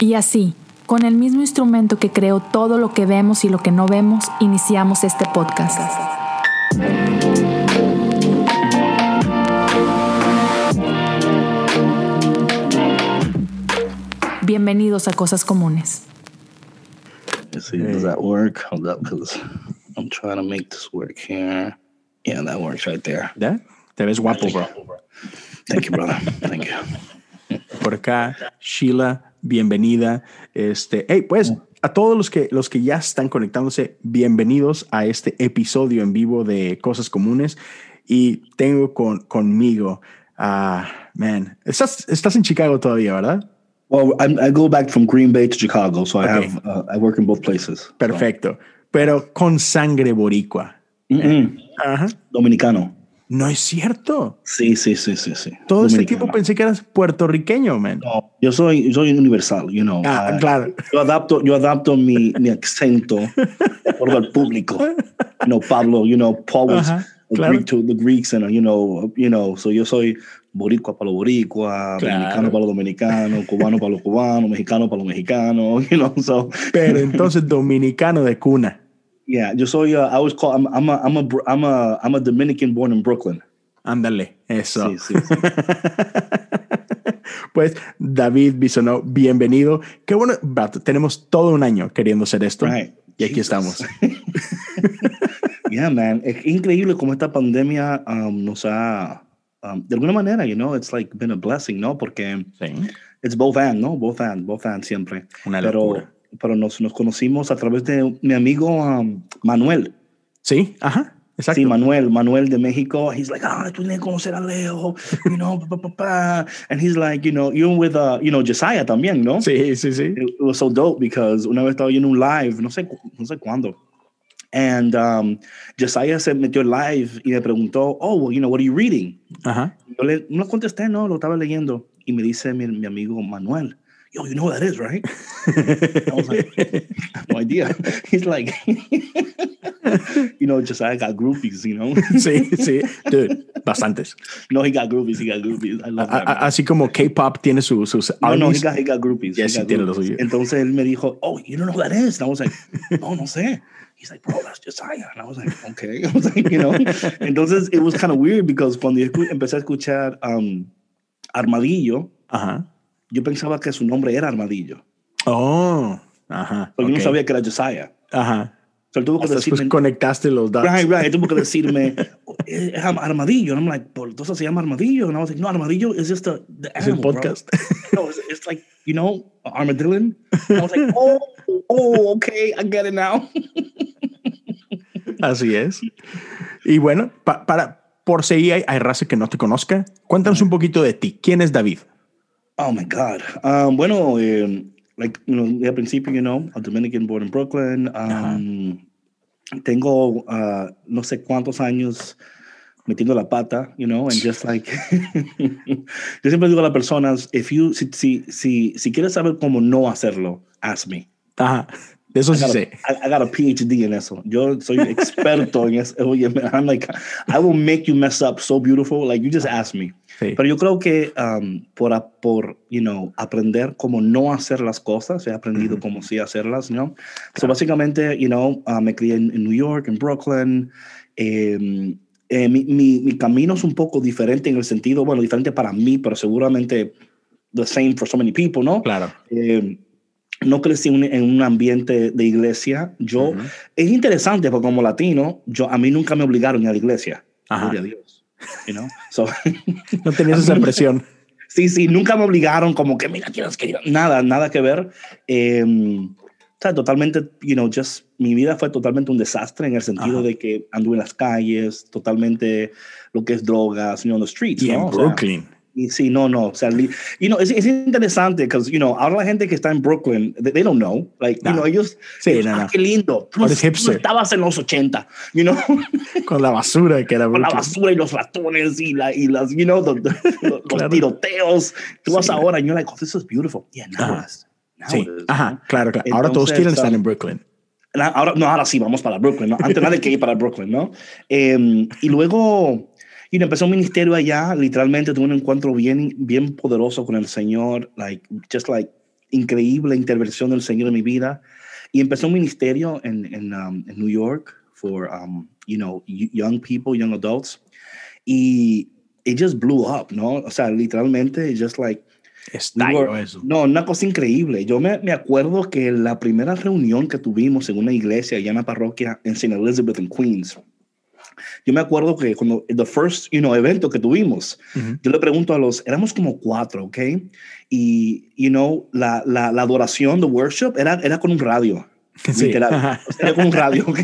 Y así, con el mismo instrumento que creó todo lo que vemos y lo que no vemos, iniciamos este podcast. Bienvenidos a Cosas Comunes. Let's see, does that work? Hold up, because I'm trying to make this work here. Yeah, that works right there. ¿Ya? Te ves guapo, bro. Thank you, brother. Thank you. Por acá, Sheila, bienvenida. Este, hey, pues, a todos los que, los que ya están conectándose, bienvenidos a este episodio en vivo de Cosas Comunes. Y tengo con, conmigo, ah, man, estás, estás en Chicago todavía, ¿verdad? Well, I'm, I go back from Green Bay to Chicago, so I have uh, I work in both places. Perfecto. Pero con sangre boricua. Ajá. Dominicano. No es cierto. Sí, sí, sí, sí, sí. Todo ese Dominicano. tiempo pensé que eras puertorriqueño, man. No, yo soy, soy universal, you know. Ah, Uh, claro. Yo adapto, yo adapto mi, mi acento acuerdo al público. You know, Pablo, you know, Paul was Ajá, a claro. Greek to the Greeks, and you know, you know, so yo soy boricua para los boricua, Claro. dominicano para los dominicanos, cubano para los cubanos, mexicano para los mexicanos, you know, so Pero entonces dominicano de cuna. Yeah, yo soy, uh, I was called, I'm, I'm a, I'm a, I'm a, I'm a Dominican born in Brooklyn. Ándale, eso. Sí, sí, sí. Pues David Bisonó, bienvenido. Qué bueno, tenemos todo un año queriendo hacer esto. Right. Y aquí Jesus. estamos. Yeah, man. Es increíble cómo esta pandemia um, nos ha, um, de alguna manera, you know, it's like been a blessing, ¿no? Porque Sí, it's both and, ¿no? Both and, both and siempre. una pero locura. Pero nos, nos conocimos a través de mi amigo um, Manuel. Sí, ajá, exacto. Sí, Manuel, Manuel de México. He's like, ah, tú tienes que conocer a Leo, you know, pa, pa, pa. And he's like, you know, you're with, uh, you know, Josiah también, ¿no? sí, sí, sí. it, it was so dope because una vez estaba yo en un live, no sé, no sé cuándo. And um, Josiah se metió live y me preguntó, oh, well, you know, what are you reading? Ajá. Yo le, no contesté, no, lo estaba leyendo. Y me dice mi, mi amigo Manuel, yo, you know what that is, right? I was like, I no idea. He's like, you know, Josiah got groupies, you know? Sí, sí. Dude, bastantes. no, he got groupies, he got groupies. I love that. así como K-pop tiene su- sus No, no, he got, he got groupies. he Yes, got sí tiene groupies. Entonces él me dijo, oh, you don't know who that is? And I was like, no, no sé. He's like, bro, that's Josiah. And I was like, okay. I was like, you know. Entonces it was kind of weird because cuando yo empecé a escuchar um, Armadillo, Ajá. Yo pensaba que su nombre era Armadillo. Oh, ajá. Pero yo ok. no sabía que era Josiah. Ajá. O sea, él tuvo que Hasta después decirme, conectaste los datos. right, right. Tuvo que decirme, "Eh, es Armadillo. And I'm like, "Por- entonces se llama Armadillo. And I was like, no, Armadillo is just the, the Es bro." podcast. no, it's, it's like, you know, armadillo. I was like, oh, oh, okay, I get it now. Así es. Y bueno, pa- para, por si hay, hay raza que no te conozca, cuéntanos un poquito de ti. ¿Quién es David? Oh my God. Um, bueno, eh, like, you know, al principio, you know, a Dominican born in Brooklyn. Um, tengo uh, no sé cuántos años metiendo la pata, you know, and just like, yo siempre digo a las personas, if you, si, si, si, si quieres saber cómo no hacerlo, ask me. Ajá. Eso I sí got, sé. a, I, I got a PhD en eso. Yo soy experto en eso. Oye, man, I'm like, I will make you mess up so beautiful. Like, you just ask me. Sí. Pero yo creo que um, por, por, you know, aprender cómo no hacer las cosas, he aprendido Ujú. cómo sí hacerlas, you know. So, básicamente, you know, uh, me crié en, en New York, en Brooklyn. Eh, eh, mi, mi, mi camino es un poco diferente en el sentido, bueno, diferente para mí, pero seguramente the same for so many people, ¿no? Claro. Eh, no crecí en un- en un ambiente de iglesia. Yo, Ujú. es interesante porque como latino, yo, a mí nunca me obligaron a la iglesia. Ajá. A Dios. You know? So, No tenías esa presión. sí, sí, nunca me obligaron como que, mira, tienes que ir. Nada, nada que ver. Eh, o sea, totalmente, you know, just, mi vida fue totalmente un desastre en el sentido Ajá. de que anduve en las calles, totalmente lo que es drogas, you know, on the streets. Y ¿no? en O sea, Brooklyn. Y sí, no, no. O sea, you know, es, es interesante because, you know, ahora la gente que está en Brooklyn, they, they don't know. Like, No. you know, ellos, Sí, ellos, no, ah, no. qué lindo. Tú, tú estabas en los 80, you know, Con la basura que era con la Brooklyn. basura y los ratones y, la, y las, you know, the- the- los Claro. tiroteos. Tú vas Sí. ahora y you're like, oh, this is beautiful. Yeah, now it is. Now Sí, is, ajá, ¿no? claro, claro. Ahora todos Entonces, quieren estar um, en Brooklyn. Ahora, no, ahora sí, vamos para Brooklyn, ¿no? Antes nada que ir para Brooklyn, ¿no? Eh, y luego, y empezó un ministerio allá, literalmente tuve un encuentro bien, bien poderoso con el Señor, like, just like, increíble intervención del Señor en mi vida. Y empezó un ministerio en, en, um, en New York for, um, you know, young people, young adults. Y it just blew up, ¿no? O sea, literalmente, just like, Estalló eso. No, una cosa increíble. Yo me, me, acuerdo que la primera reunión que tuvimos en una iglesia allá en la parroquia en St. Elizabeth en Queens, yo me acuerdo que cuando the first, you know, evento que tuvimos, uh -huh. yo le pregunto a los, éramos como cuatro, ¿ok? Y, you know, la, la, la adoración, the worship, era, era con un radio. Sí. Literal. Era con un radio, ¿ok?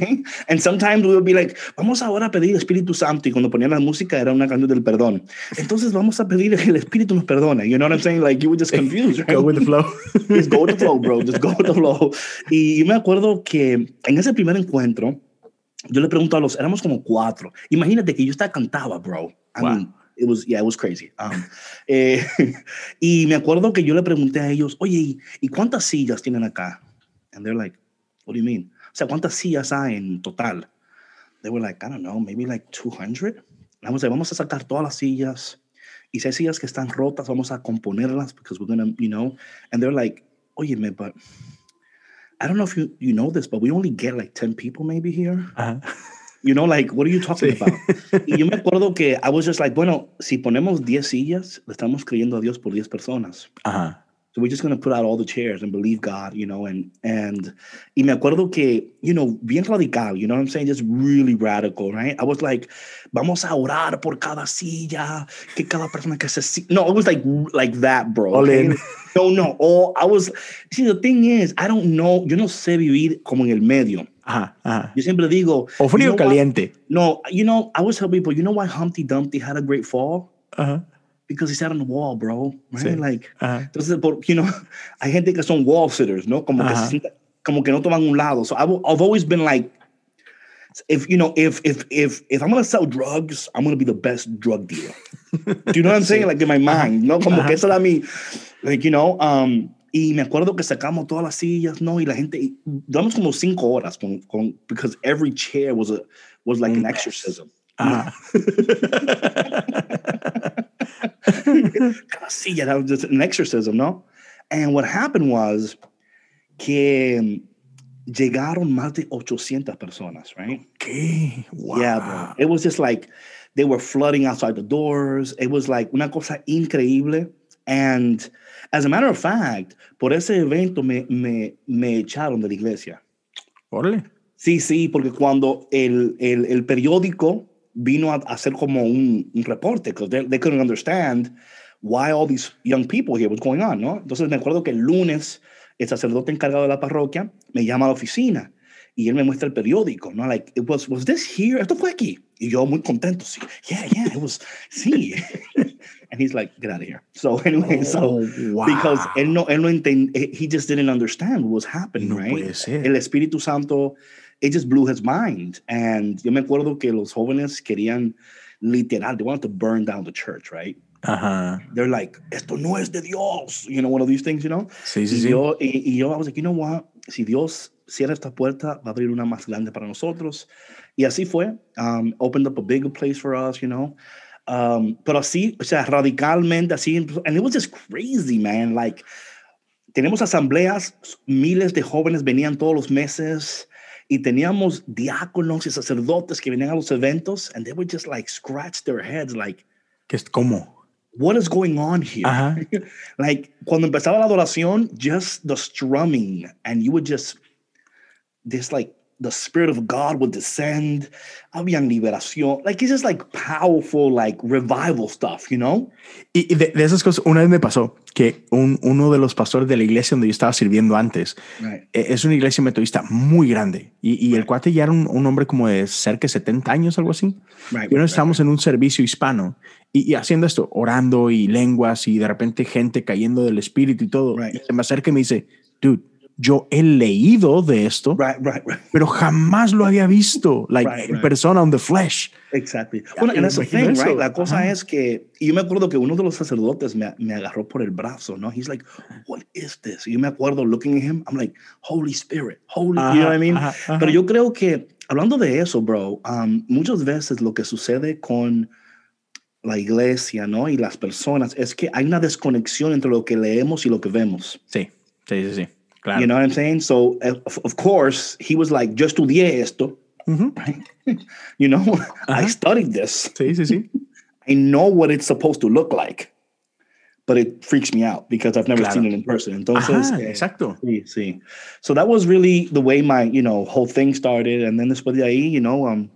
And sometimes we would be like, vamos ahora a pedir Espíritu Santo. Y cuando ponían la música era una canción del perdón. Entonces vamos a pedir que el Espíritu nos perdone. You know what I'm saying? Like, you were just confused. Right? Go with the flow. just go with the flow, bro. Just go with the flow. Y yo me acuerdo que en ese primer encuentro, yo le pregunto a los, éramos como cuatro. Imagínate que yo estaba cantaba, bro. I Wow. mean, it was, yeah, it was crazy. Um, eh, y me acuerdo que yo le pregunté a ellos, oye, ¿y, ¿y cuántas sillas tienen acá? And they're like, what do you mean? O sea, ¿cuántas sillas hay en total? They were like, I don't know, maybe like 200. And I was like, vamos a sacar todas las sillas. Y si hay sillas que están rotas, vamos a componerlas because we're gonna, you know. And they're like, oye, me, but I don't know if you, you know this, but we only get like 10 people maybe here. You know, like, what are you talking Sí. about? Y yo me acuerdo que I was just like, bueno, si ponemos 10 sillas, le estamos creyendo a Dios por 10 personas. Ajá. So we're just going to put out all the chairs and believe God, you know, and, and, y me acuerdo que, you know, bien radical, you know what I'm saying? Just really radical, right? I was like, vamos a orar por cada silla, que cada persona que se, si-" no, it was like, like that, bro. Okay? No, no, oh, I was, see, the thing is, I don't know, yo no sé vivir como en el medio. Ajá. Ajá. Yo siempre digo, O frío you know caliente. No, you know, I always tell people, you know why Humpty Dumpty had a great fall? Ajá. Because he sat on the wall, bro. Right? Sí. Like, Ajá. entonces, por, you know, hay gente que son wall sitters, ¿no? Como que, Ajá. se sienta, como que no toman un lado. So I've, I've always been like, if you know, if if if if I'm gonna sell drugs, I'm gonna be the best drug dealer. Do you know what I'm saying? Like in my mind, ¿no? Como Ajá. que eso era mi, like, you know, um, y me acuerdo que sacamos todas las sillas, ¿no? Y la gente, y duramos como cinco horas con, con, because every chair was a, was like an exorcism. Ajá. cada silla, that was just an exorcism, ¿no? And what happened was que um, llegaron más de 800 personas, right? ¿Qué? Wow. Yeah, bro. It was just like they were flooding outside the doors. It was like una cosa increíble. And as a matter of fact, por ese evento me, me, me echaron de la iglesia. Órale. Sí, sí, porque cuando el, el, el periódico vino a hacer como un, un reporte, because they, they couldn't understand why all these young people here was going on, ¿no? Entonces me acuerdo que el lunes el sacerdote encargado de la parroquia me llama a la oficina y él me muestra el periódico, ¿no? Like, it was, was this here? Esto fue aquí. Y yo muy contento, sí. Yeah, yeah, it was, sí. And he's like, get out of here. So anyway, so, Oh, wow. because él no, él no entend, he just didn't understand what was happening, No right? puede ser. El Espíritu Santo, it just blew his mind. And yo me acuerdo que los jóvenes querían literal, they wanted to burn down the church, right? Ajá. They're like, esto no es de Dios, you know, one of these things, you know? Sí, sí, y, sí. Yo, y, y yo, I was like, you know what? Si Dios cierra esta puerta, va a abrir una más grande para nosotros. Y así fue. Um, opened up a bigger place for us, you know? Um, pero así, o sea, radicalmente así. And it was just crazy, man. Like, tenemos asambleas, miles de jóvenes venían todos los meses y teníamos diáconos y sacerdotes que venían a los eventos and they would just like scratch their heads like, ¿Qué es cómo? what is going on here? Ajá. like cuando empezaba la adoración, just the strumming, and you would just this like the spirit of God would descend. Había liberación. Like it's just like powerful, like revival stuff, you know? Y y de, de esas cosas, una vez me pasó que un, uno de los pastores de la iglesia donde yo estaba sirviendo antes, Right. eh, es una iglesia metodista muy grande y, y el cuate ya era un, un hombre como de cerca de 70 años, algo así. Right. Y uno right, estábamos en un servicio hispano y, y haciendo esto, orando y lenguas y de repente gente cayendo del espíritu y todo. Right. Y se me acerca y me dice, dude, yo he leído de esto, right, right, right. pero jamás lo había visto, like en persona, on the flesh. Exactly. Bueno, y and that's the thing, right? La cosa Ajá. es que, y yo me acuerdo que uno de los sacerdotes me, me agarró por el brazo, ¿no? He's like, what is this? Y yo me acuerdo looking at him, I'm like, Holy Spirit, Holy, you know what I mean? Ajá, ajá. Pero yo creo que, hablando de eso, bro, um, muchas veces lo que sucede con la iglesia, ¿no? Y las personas es que hay una desconexión entre lo que leemos y lo que vemos. Sí. Sí, sí, sí. Claro. You know what I'm saying? So, of, of course, he was like, yo estudié esto. Right? you know, I studied this. Sí, sí, sí. I know what it's supposed to look like, but it freaks me out because I've never Claro. seen it in person. Entonces, Ajá, eh, exacto. Sí, sí. So that was really the way my, you know, whole thing started. And then después de ahí, you know, um,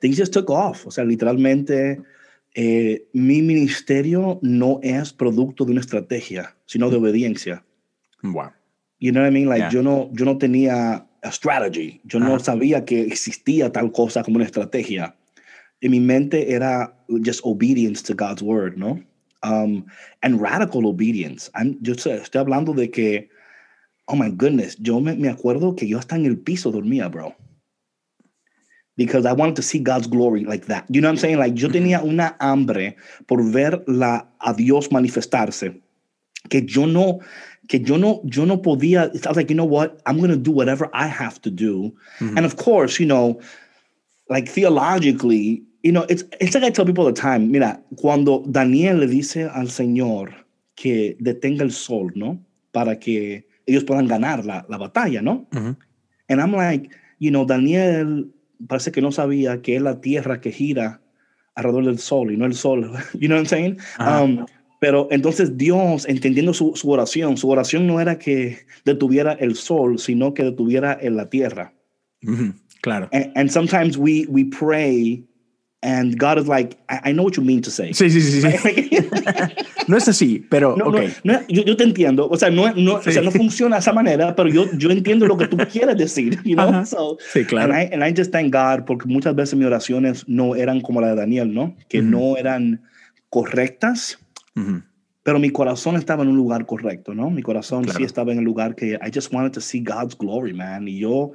things just took off. O sea, literalmente, eh, mi ministerio no es producto de una estrategia, sino de obediencia. Wow. You know what I mean? Like, Yeah. yo, no, yo no tenía a strategy. Yo no sabía que existía tal cosa como una estrategia. En mi mente era just obedience to God's word, ¿no? Um, and radical obedience. I'm, yo estoy hablando de que, oh my goodness, yo me, me acuerdo que yo hasta en el piso dormía, bro. Because I wanted to see God's glory like that. You know what I'm saying? Like, yo tenía una hambre por ver la, a Dios manifestarse que yo no, que yo no, yo no podía. I was like, you know what? I'm going to do whatever I have to do. And of course, you know, like theologically, you know, it's, it's like I tell people all the time, mira, cuando Daniel le dice al Señor que detenga el sol, ¿no? Para que ellos puedan ganar la, la batalla, ¿no? Ujú. And I'm like, you know, Daniel parece que no sabía que es la tierra que gira alrededor del sol y no el sol. You know what I'm saying? Um, pero entonces Dios, entendiendo su, su oración, su oración no era que detuviera el sol, sino que detuviera en la tierra. Ujú. Claro. And, and sometimes we, we pray and God is like, I, I know what you mean to say. Sí, sí, sí, sí. No es así, pero No, ok. no, no, yo, yo te entiendo. O sea, no, no, o sea, Sí. no funciona de esa manera, pero yo, yo entiendo lo que tú quieres decir. You know? So, Sí, claro. And I, and I just thank God porque muchas veces mis oraciones no eran como la de Daniel, ¿no? Que Ujú. no eran correctas, Ujú. pero mi corazón estaba en un lugar correcto, ¿no? Mi corazón Claro. sí estaba en el lugar que I just wanted to see God's glory, man. Y yo,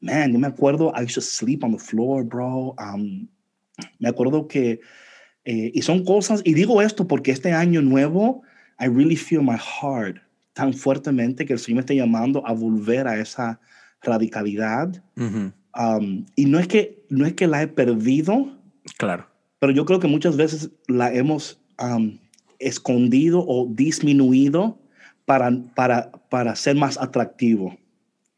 man, yo me acuerdo, I used to sleep on the floor, bro. Um, me acuerdo que, eh, y son cosas, y digo esto porque este año nuevo, I really feel my heart tan fuertemente que el Señor me está llamando a volver a esa radicalidad. Ujú. Um, y no es, que, no es que la he perdido, Claro. pero yo creo que muchas veces la hemos um, escondido o disminuido para, para, para ser más atractivo.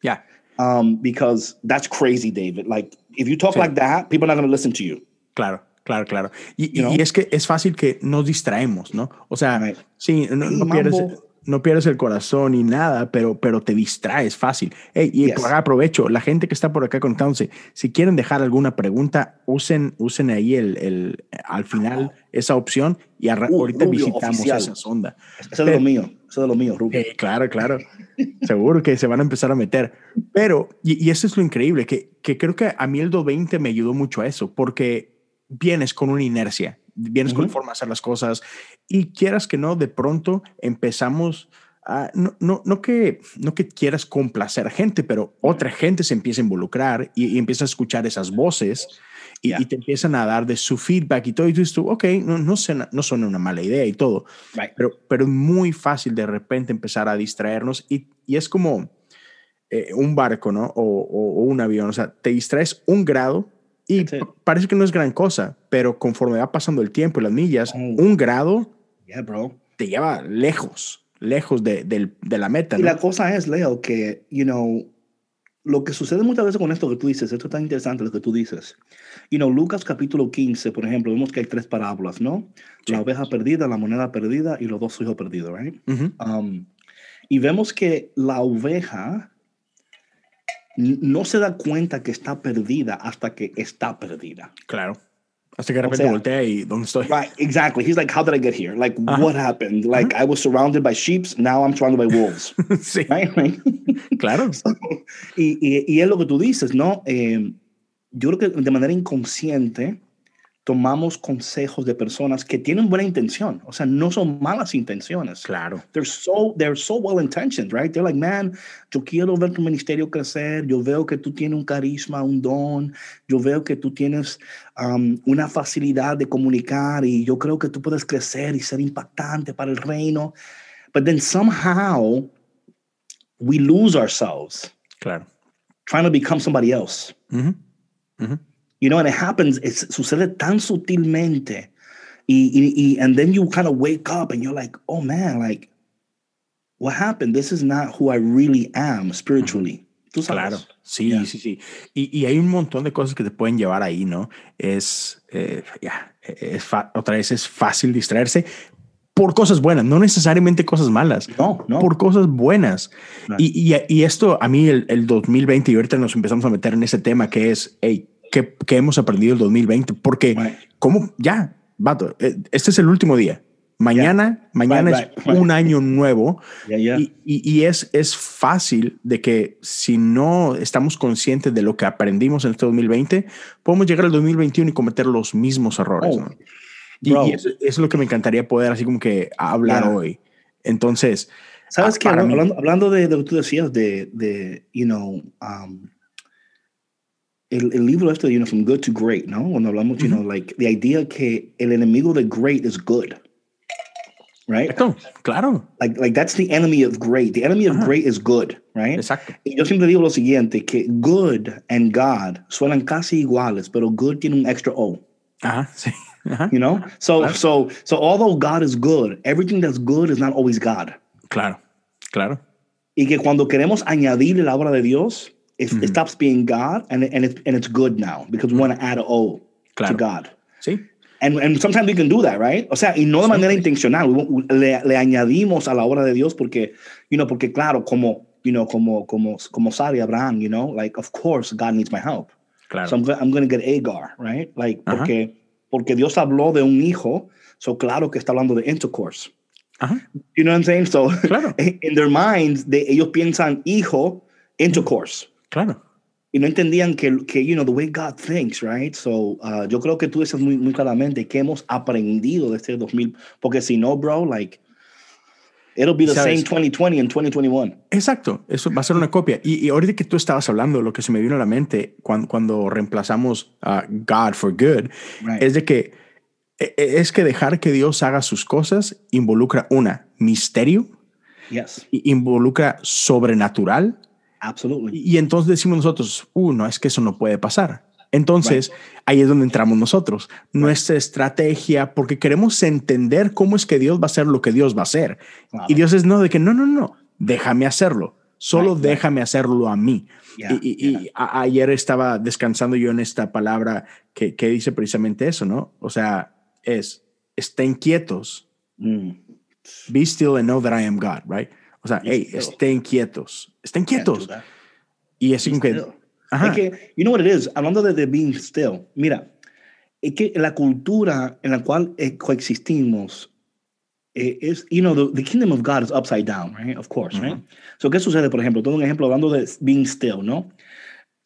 Ya. Um, because that's crazy, David. Like, if you talk Sí. like that, people are not going to listen to you. Claro, claro, claro. Y, You know? y es que es fácil que nos distraemos, ¿no? O sea, Right. sí, no, no pierdes, mambo. No pierdes el corazón ni nada, pero, pero te distraes fácil. Y Yes. aprovecho, la gente que está por acá conectándose, si quieren dejar alguna pregunta, usen, usen ahí el, el, al final esa opción y Uh, ahorita Rubio, visitamos oficial. esa sonda. Eso es de lo mío. Eso es de lo mío, Rubio. Claro, claro. Seguro que se van a empezar a meter. Pero, y, y eso es lo increíble, que, que creo que a mí el 20 me ayudó mucho a eso, porque vienes con una inercia, vienes con Ujú. forma de hacer las cosas y quieras que no, de pronto empezamos a, no, no, no, que, no que quieras complacer a gente, pero otra gente se empieza a involucrar y, y empieza a escuchar esas voces. Y, Yeah. y te empiezan a dar de su feedback y todo, y tú dices, tú, ok, no, no, suena, no suena una mala idea y todo, Right. pero, pero es muy fácil de repente empezar a distraernos y, y es como eh, un barco, ¿no? O, o- o un avión, o sea, te distraes un grado y parece que no es gran cosa, pero conforme va pasando el tiempo y las millas, Oh. un grado Yeah, bro. te lleva lejos, lejos de, de la meta, Y ¿no? la cosa es, Leo, que, you know, lo que sucede muchas veces con esto que tú dices, esto es tan interesante lo que tú dices. You know, Lucas capítulo 15, por ejemplo, vemos que hay tres parábolas, ¿no? Sí. La oveja perdida, la moneda perdida y los dos hijos perdidos, right? Ujú, Um, y vemos que la oveja no se da cuenta que está perdida hasta que está perdida. Claro. Hasta que de O repente sea, voltea y ¿dónde estoy? Right, exactly. He's like, how did I get here? Like, Ajá. what happened? Like, I was surrounded by sheep, now I'm surrounded by wolves. sí, right? Claro. y, y, y es lo que tú dices, ¿no? Eh, yo creo que de manera inconsciente tomamos consejos de personas que tienen buena intención, o sea, no son malas intenciones. Claro. They're so, they're so well intentioned, right? They're like, man, yo quiero ver tu ministerio crecer, yo veo que tú tienes un carisma, un don, yo veo que tú tienes um, una facilidad de comunicar y yo creo que tú puedes crecer y ser impactante para el reino. But then somehow we lose ourselves Claro. trying to become somebody else. Ujú, ujú. You know, and it happens, es, sucede tan sutilmente. Y, y, y, and then you kind of wake up and you're like, oh man, like, what happened? This is not who I really am spiritually. Tú sabes. Claro, sí, Yeah. sí, sí. Y, y hay un montón de cosas que te pueden llevar ahí, ¿no? Es, eh, ya, es fa- otra vez es fácil distraerse por cosas buenas, no necesariamente cosas malas, No, no. por cosas buenas. Y, y, y esto a mí el, el 2020, y ahorita nos empezamos a meter en ese tema que es, hey, ¿qué, qué hemos aprendido el 2020? Porque. ¿cómo? Ya, vato, eh, este es el último día. Mañana, mañana Right, es right. un año nuevo. Yeah, yeah. Y, y- y es, es fácil de que si no estamos conscientes de lo que aprendimos en este 2020, podemos llegar al 2021 y cometer los mismos errores. Oh, ¿no? Y, y eso, eso es lo que me encantaría poder así como que hablar hoy. Entonces, ¿Sabes qué? mí- Hablando, hablando de, de lo que tú decías, de, de you know, um, el, el libro este, you know, From Good to Great, ¿no? Cuando hablamos, you know, like, the idea que el enemigo de great is good. Right? Exacto, claro, Like, like that's the enemy of great. The enemy of Ajá. great is good, right? exacto. Y yo siempre digo lo siguiente, que good and God suenan casi iguales, pero good tiene un extra O. Ajá, sí. Ajá, You know? So, Claro. so, so although God is good, everything that's good is not always God. claro, claro. Y que cuando queremos añadirle la obra de Dios, it, it stops being God and, and, it's, and it's good now because we want to add a O Claro. to God. Sí, And, and sometimes we can do that, right? O sea, y no de manera intencional. Le, le añadimos a la obra de Dios porque, you know, porque claro, como, you know, como, como, como y Abraham, you know, like, of course, God needs my help. claro. So I'm, I'm going to get Agar, right? Like, porque, porque Dios habló de un hijo, so claro que está hablando de intercourse. Ajá, You know what I'm saying? So, Claro. in their minds, de, ellos piensan hijo, intercourse. Claro. Y no entendían que, que, you know, the way God thinks, right? So, uh, yo creo que tú dices muy, muy claramente que hemos aprendido de este 2000, porque si no, bro, like, it'll be the ¿Sabes? same 2020 and 2021. Exacto, eso va a ser una copia. Y, y ahorita que tú estabas hablando, lo que se me vino a la mente cuando, cuando reemplazamos a God for good, Right. es de que e- e- es que dejar que Dios haga sus cosas involucra una misterio, Yes, involucra sobrenatural absolutely. y, y entonces decimos nosotros, uh, no es que eso no puede pasar. Entonces ahí es donde entramos nosotros, nuestra estrategia, porque queremos entender cómo es que Dios va a hacer lo que Dios va a hacer. Claro. Y Dios es no de que no, no, no, déjame hacerlo, solo Right, right. déjame hacerlo a mí. Yeah, y y- y a- ayer estaba descansando yo en esta palabra que, que dice precisamente eso, ¿no? O sea, es, estén quietos, Mm. be still and know that I am God, right? O sea, Be hey, still. estén quietos, estén quietos. Y así como que, ajá, Es que, you know what it is, hablando de, de being still, mira, es que la cultura en la cual eh, coexistimos eh, es, you know, the, the kingdom of God is upside down, right? Of course, right? So, ¿qué sucede, por ejemplo? Tengo un ejemplo hablando de being still, ¿no?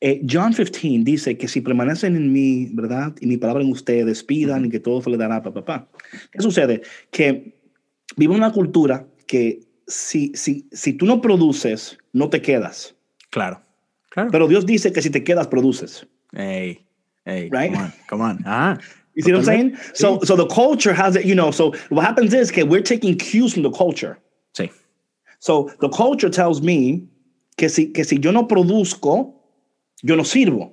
Eh, John 15 dice que si permanecen en mí, ¿verdad? Y mi palabra en ustedes, pidan y que todo se le dará, papá, papá. ¿Qué sucede? Que vive una cultura que si, si, si tú no produces, no te quedas. claro, claro. Pero Dios dice que si te quedas, produces. hey, hey, Right? come on, come on. Ajá. You see what I'm saying? So, so the culture has it, you know, so what happens is que we're taking cues from the culture. Sí, So the culture tells me que si, que si yo no produzco, yo no sirvo.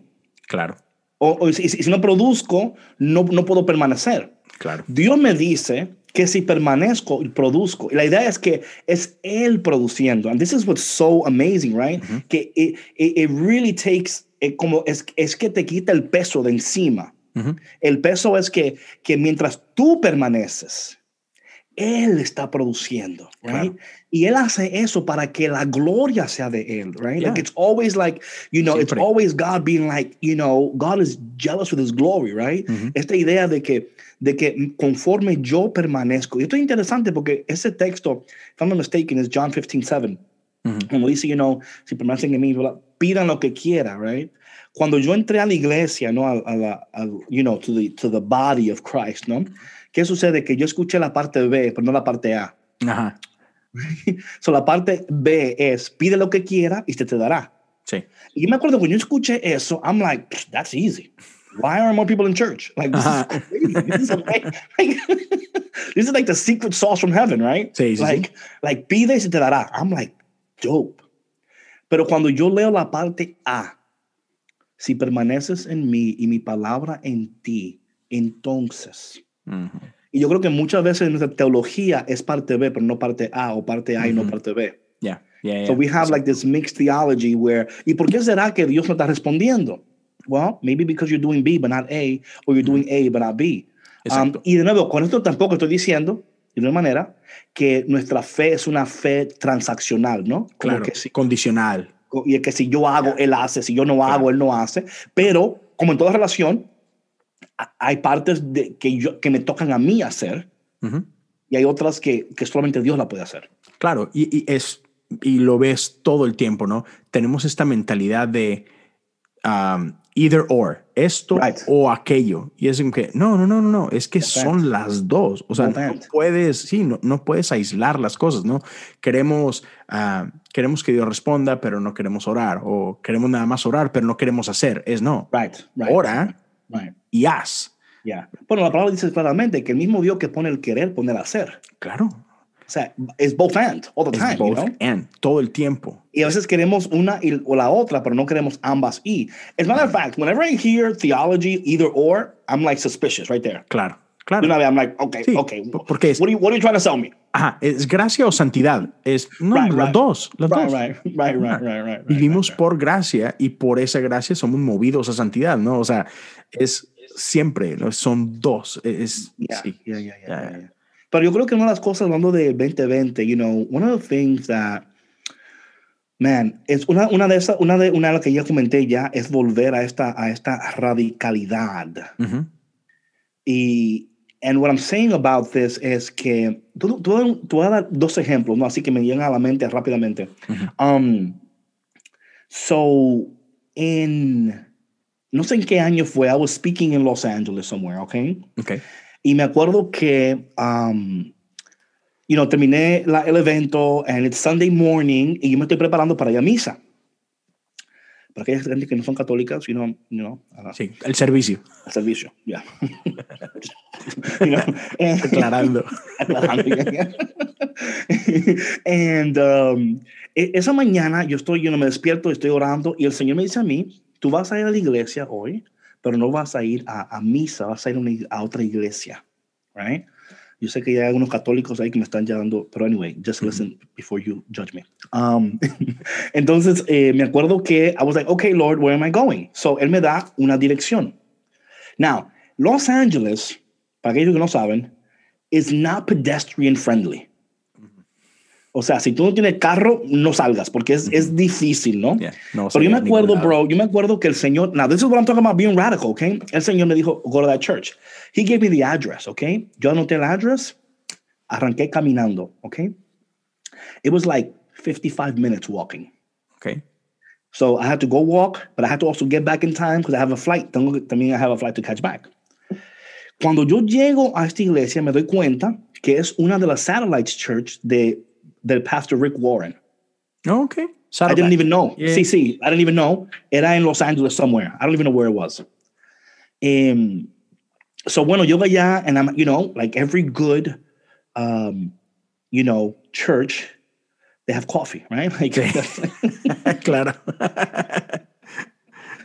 claro, O, o si- si no produzco, no, no puedo permanecer. claro. Dios me dice que si permanezco y produzco, la idea es que es Él produciendo. And this is what's so amazing, right? Que it, it, it really takes, eh, como es, es que te quita el peso de encima. Ujú. El peso es que, que mientras tú permaneces, Él está produciendo, right? Claro. Y Él hace eso para que la gloria sea de Él, right? Like Yeah. it's always like, you know, it's Siempre. always God being like, you know, God is jealous with His glory, right? Ujú. Esta idea de que, de que conforme yo permanezco. Y esto es interesante porque ese texto, if I'm not mistaken, is John 15, 7. Ujú. Como dice, you know, si permanecen en mí, pidan lo que quieran, right? Cuando yo entré a la iglesia, ¿no? A, a la, al- you know, to the, to the body of Christ, ¿no? ¿Qué sucede? Que yo escuché la parte B, pero no la parte A. Ajá, So, la parte B es, pide lo que quiera y se te dará. sí. Y yo me acuerdo cuando yo escuché eso, I'm like, "Pff, that's easy. Why aren't more people in church? Like, this Ajá. is crazy. This is, like, this is like the secret sauce from heaven, right? Sí, sí, sí. like, like, pide y se te dará. I'm like, dope. Pero cuando yo leo la parte A, si permaneces en mí y mi palabra en ti, entonces. Y Y yo creo que muchas veces nuestra teología es parte B, pero no parte A, o parte A y no parte B. Yeah, yeah, So yeah. we have like this mixed theology where, ¿y por qué será que Dios no está respondiendo? Well, maybe because you're doing B but not A, or you're doing A but not B. Um, y de nuevo, con esto tampoco estoy diciendo, de una manera, que nuestra fe es una fe transaccional, ¿no? Como claro, que si, condicional. y es que si yo hago, él hace, si yo no hago, él no hace. Pero, como en toda relación, hay partes de, que, yo, que me tocan a mí hacer Ujú. y hay otras que, que solamente Dios la puede hacer. Claro, y, y es y lo ves todo el tiempo, ¿no? Tenemos esta mentalidad de um, either or, esto Right. o aquello. Y es como que, no, no, no, no, no, es que son las dos. O sea, no puedes, sí, no, no puedes aislar las cosas, ¿no? Queremos, ah, queremos que Dios responda, pero no queremos orar. O queremos nada más orar, pero no queremos hacer. Es no. Right, right. Ora Right. Y haz. Yeah. Bueno, la palabra dice claramente que el mismo Dios que pone el querer, pone el hacer. Claro. O sea, es both and, all the time, you both know? and, todo el tiempo. Y a veces queremos una y- o la otra, pero no queremos ambas y. As a matter of fact, whenever I hear theology, either or, I'm like suspicious right there. Claro, claro. una vez, I'm like, okay, Sí, okay. po- porque es- what, are you, what are you trying to sell me? Ajá, ¿es gracia o santidad? Es, no, Right, las right. dos, las Right, dos. right, right, right, right, right, Vivimos por gracia y por esa gracia somos movidos a santidad, ¿no? O sea, es siempre, ¿no? son dos. Es, Yeah, sí. yeah, yeah. Pero yo creo que una de las cosas hablando de 2020, you know, one of the things that, man, es una, una de esas, una de, una de las que ya comenté ya es volver a esta, a esta radicalidad. Ujú. Y, and what I'm saying about this es que, tú, tú, tú vas a dar dos ejemplos, ¿no? Así que me llegan a la mente rápidamente. Ujú. Um, so, en, no sé en qué año fue, I was speaking in Los Angeles somewhere, okay? Ok. Y me acuerdo que, um, you know, terminé la- el evento and it's Sunday morning y yo me estoy preparando para ir a misa. Para aquellas gente que no son católicas, you know, you know, a- Sí, el servicio. al servicio, yeah. you know, and- Aclarando. aclarando, and um, e- esa mañana yo estoy, yo no me despierto, estoy orando y el Señor me dice a mí, tú vas a ir a la iglesia hoy, pero no vas a ir a, a misa, vas a ir a, una a otra iglesia, right? Yo sé que ya hay algunos católicos ahí que me están llamando, pero anyway, just listen before you judge me. Um, entonces, eh, me acuerdo que I was like, okay, Lord, where am I going? So, él me da una dirección. Now, Los Angeles, para aquellos que no saben, is not pedestrian friendly. O sea, si tú no tienes carro, no salgas porque es, es difícil, ¿no? Yeah, no Pero yo me acuerdo, bro, yo me acuerdo que el Señor, now this is what I'm talking about being radical, okay? El Señor me dijo, go to that church. He gave me the address, okay? Yo anoté el address, arranqué caminando, okay? It was like 55 minutes walking. Ok. So I had to go walk, but I had to also get back in time because I have a flight. También I have a flight to catch back. Cuando yo llego a esta iglesia, me doy cuenta que es una de las satellites church de, del pastor Rick Warren. Oh, Ok. I didn't even know. Yeah. Sí, sí, I didn't even know. Era en Los Angeles somewhere. I don't even know where it was. Um, so bueno, yo allá and I'm, you know, like every good, um, you know, church, they have coffee, right? Like, claro.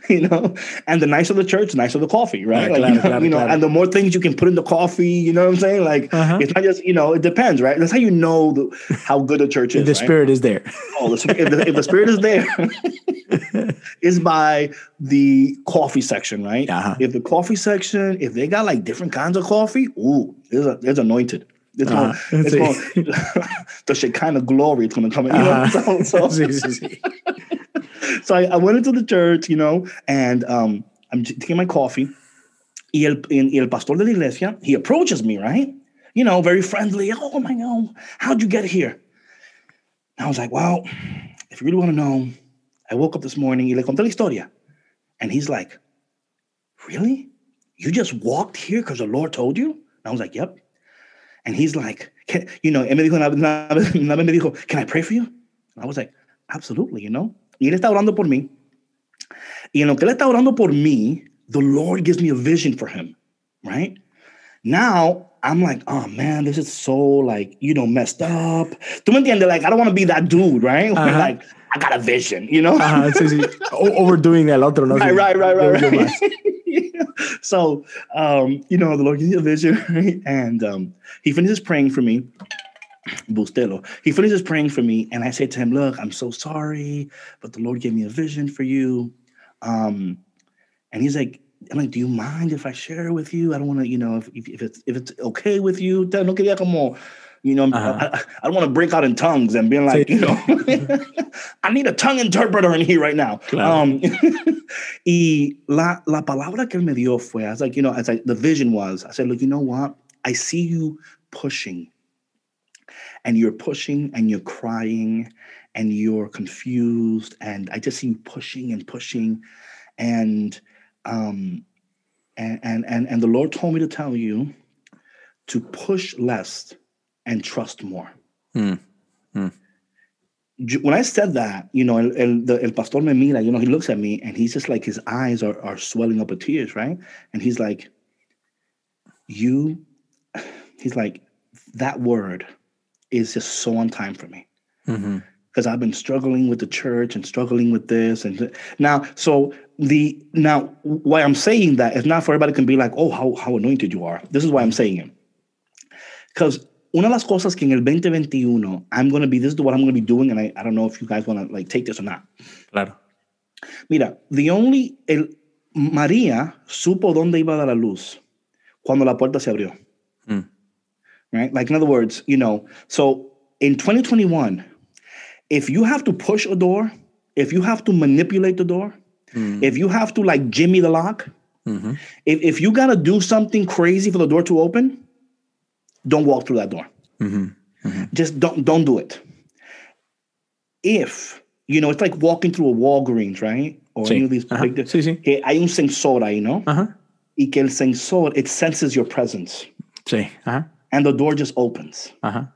you know, and the nicer the church, the nicer the coffee, right? Yeah, like, you know, you know, and the more things you can put in the coffee, you know what I'm saying? Like, Uh-huh. it's not just, you know, it depends, right? That's how you know the, how good a church is. the right? spirit is there. Oh, the, if, the, if the spirit is there, is by the coffee section, right? Uh-huh. If the coffee section, if they got like different kinds of coffee, ooh, there's, anointed. It's Uh-huh. going, it's going, the Shekinah glory is going to come in. You know? Ajá. So, so. so I, I went into the church, you know, and um, I'm taking my coffee. Y el, y el pastor de la iglesia, he approaches me, right? You know, very friendly. Oh my God, how'd you get here? And I was like, well, if you really want to know, I woke up this morning y le conté la historia. And he's like, really? You just walked here because the Lord told you? And I was like, yep. And he's like, you know, me dijo, can I pray for you? And I was like, absolutely, you know. Y él está orando por mí. Y en lo que él está orando por mí, the Lord gives me a vision for him, right? Now I'm like, oh man, this is so like, you know, messed up. ¿Tú me entiendes? Like, I don't want to be that dude, right? Uh-huh. Like, I got a vision, you know? Sí, sí. O- Overdoing el otro, ¿no? right, right, right, right, right. más. so, um, you know, the Lord gives you a vision, right? And um, he finishes praying for me. Bustelo. He finishes praying for me, and I say to him, Look, I'm so sorry, but the Lord gave me a vision for you. Um, and he's like, I'm like, do you mind if I share it with you? I don't want to, you know, if, if, if it's if it's okay with you. No quería como, you know, Uh-huh. I, I, don't want to break out in tongues and being like, you know, I need a tongue interpreter in here right now. Claro. Um, y la, la palabra que me dio fue, I was like, you know, as I, the vision was, I said, look, you know what? I see you pushing and you're pushing and you're crying and you're confused and I just see you pushing and pushing and um and and and, and the Lord told me to tell you to push less and trust more. Mm, mm. When I said that, you know, el, el, the, el pastor me mira, you know, he looks at me and he's just like his eyes are, are swelling up with tears, right? And he's like, You, he's like, that word is just so on time for me mm-hmm. because I've been struggling with the church and struggling with this and th- now. So the now why I'm saying that is not for everybody can be like, oh, how how anointed you are. This is why I'm saying it because una de las cosas que en el 2021 I'm going to be this is what I'm going to be doing and I, I don't know if you guys want to like take this or not. Claro. Mira, the only el María supo dónde iba a dar la luz cuando la puerta se abrió. Right? Like in other words, you know, so in 2021, if you have to push a door, if you have to manipulate the door, Mm. if you have to like jimmy the lock, Mhm. if, if you got to do something crazy for the door to open, don't walk through that door. Mhm. Just don't don't do it. If you know, it's like walking through a Walgreens, right? Or Sí. any of these Ajá. big. Sí, sí. Que hay un sensor ahí, ¿no? Ajá. Y que el sensor it senses your presence, Sí. Ajá. And the door just opens. Ajá.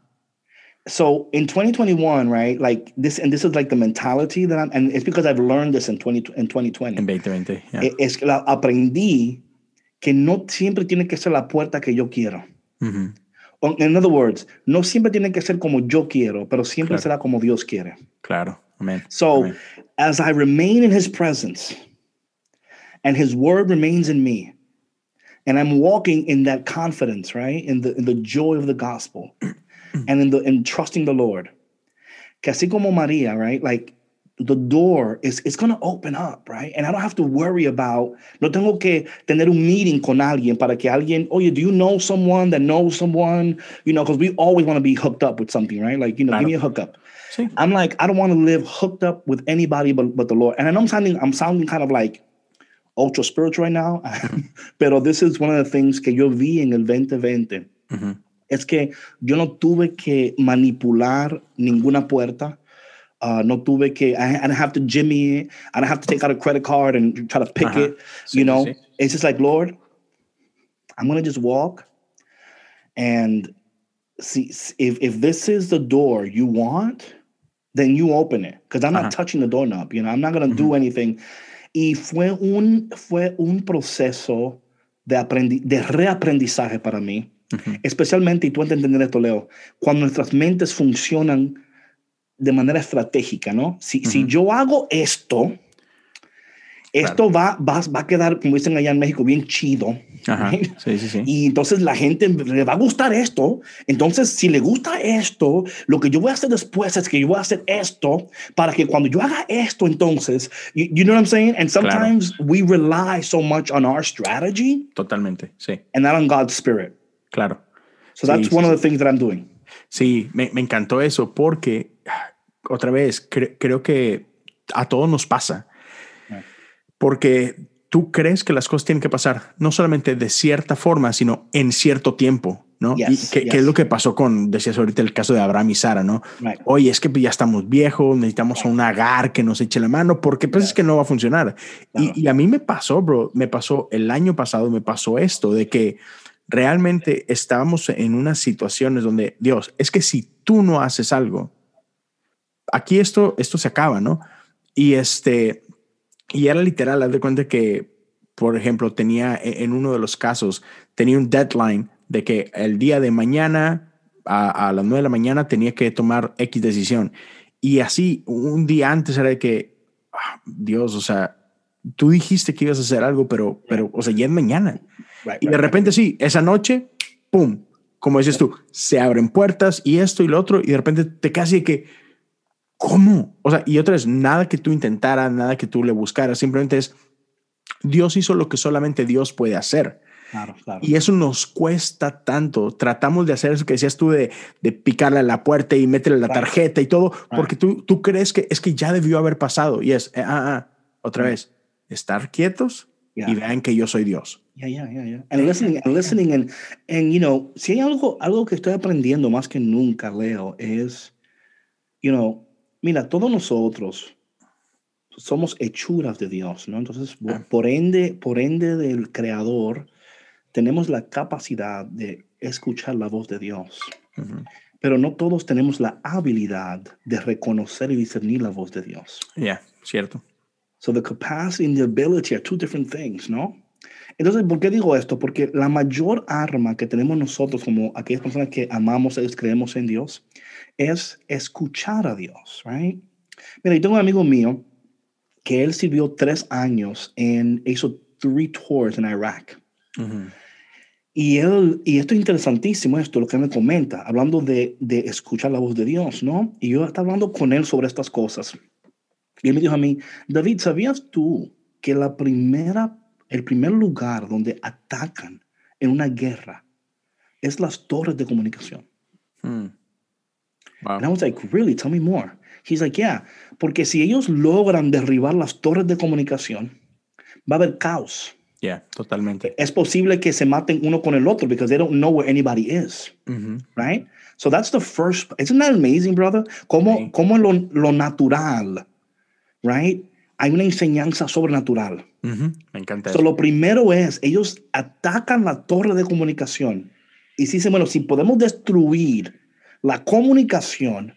So in 2021, right? Like this, and this is like the mentality that I'm, and it's because I've learned this in 20 in 2020. En 2020. yeah. Es que la, aprendí que no siempre tiene que ser la puerta que yo quiero. Mhm. In other words, no siempre tiene que ser como yo quiero, pero siempre Claro. será como Dios quiere. Claro. Amén. So Amén. as I remain in his presence and his word remains in me, and I'm walking in that confidence, right? In the in the joy of the gospel and in the in trusting the Lord. Que así como Maria, right? Like the door is it's gonna open up, right? And I don't have to worry about no tengo que tener un meeting con alguien para que alguien, oye, do you know someone that knows someone? You know, because we always want to be hooked up with something, right? Like, you know, Claro. give me a hookup. Sí. I'm like, I don't want to live hooked up with anybody but, but the Lord. And I know I'm sounding, I'm sounding kind of like ultra spiritual right now, pero this is one of the things que yo vi en el 2020. Mhm. Es que yo no tuve que manipular ninguna puerta. Uh, no tuve que, I, I don't have to jimmy it. I don't have to take out a credit card and try to pick Ajá. it. Sí, you know, sí. it's just like, Lord, I'm going to just walk and see if, if this is the door you want, then you open it. Because I'm not Ajá. touching the doorknob, you know, I'm not going to do anything. Y fue un, fue un proceso de, aprendi de reaprendizaje para mí. Especialmente, y tú entender esto, Leo, cuando nuestras mentes funcionan de manera estratégica, ¿no? Si, si yo hago esto, esto va, va, va a quedar, como dicen allá en México, bien chido. Ajá. right? Sí, sí, sí. Y entonces la gente le va a gustar esto. Entonces, si le gusta esto, lo que yo voy a hacer después es que yo voy a hacer esto para que cuando yo haga esto, entonces, you, you know what I'm saying? And Claro. sometimes we rely so much on our strategy Totalmente. Sí. and not on God's spirit. Claro. So that's sí, one of sí. the things that I'm doing. Sí, me, me encantó eso porque, otra vez, cre- creo que a todos nos pasa. Right. Porque tú crees que las cosas tienen que pasar no solamente de cierta forma, sino en cierto tiempo, ¿no? Yes, y que, que yes. es lo que pasó con, decías ahorita, el caso de Abraham y Sara, ¿no? Right. Oye, es que ya estamos viejos, necesitamos a un agar que nos eche la mano, porque pues es que no va a funcionar. Y, y a mí me pasó, bro, me pasó el año pasado, me pasó esto, de que realmente estábamos en unas situaciones donde, Dios, es que si tú no haces algo, aquí esto, esto se acaba, ¿no? Y este, y era literal, haz de cuenta que, por ejemplo, tenía e- en uno de los casos, tenía un deadline de que el día de mañana a, a las 9 de la mañana tenía que tomar X decisión. Y así, un día antes era de que, ah, Dios, o sea, tú dijiste que ibas a hacer algo, pero, pero o sea, ya es mañana. Right, Y de right, repente sí, esa noche, ¡pum! Como dices tú, se abren puertas y esto y lo otro, y de repente te de que, ¿cómo? O sea, y otra vez, nada que tú intentaras, nada que tú le buscaras, simplemente es, Dios hizo lo que solamente Dios puede hacer. Claro, claro. Y eso nos cuesta tanto. Tratamos de hacer eso que decías tú de, de picarle a la puerta y meterle la Right. tarjeta y todo, porque tú, tú crees que es que ya debió haber pasado. Y es, eh, ah, ah, otra Right. vez, estar quietos Yeah. y vean que yo soy Dios. Yeah, yeah, yeah, yeah. And listening, and listening, and, and you know, si hay algo, algo que estoy aprendiendo más que nunca, Leo, es, you know, mira, todos nosotros somos hechuras de Dios, ¿no? Entonces, por- Ah. por ende, por ende del Creador, tenemos la capacidad de escuchar la voz de Dios, pero no todos tenemos la habilidad de reconocer y discernir la voz de Dios. Ya, cierto. So the capacity and the ability are two different things, ¿no? Entonces, ¿por qué digo esto? Porque la mayor arma que tenemos nosotros como aquellas personas que amamos Dios, creemos en Dios, es escuchar a Dios, right? Mira, yo tengo un amigo mío que él sirvió tres años en, hizo three tours en Irak. Ujú. Y él, y esto es interesantísimo, esto, lo que me comenta, hablando de, de escuchar la voz de Dios, ¿no? Y yo estaba hablando con él sobre estas cosas. Y él me dijo a mí, David, ¿sabías tú que la primera, el primer lugar donde atacan en una guerra es las torres de comunicación? Mm. Wow. And I was like, really? Tell me more. He's like, yeah, porque si ellos logran derribar las torres de comunicación, va a haber caos. Ya, totalmente. Es posible que se maten uno con el otro because they don't know where anybody is. Ujú. right? So that's the first. Isn't that amazing, brother? Como, Sí. como lo, lo natural, right? Hay una enseñanza sobrenatural. Ujú. Me encanta So eso. lo primero es, ellos atacan la torre de comunicación y dicen, bueno, si podemos destruir la comunicación,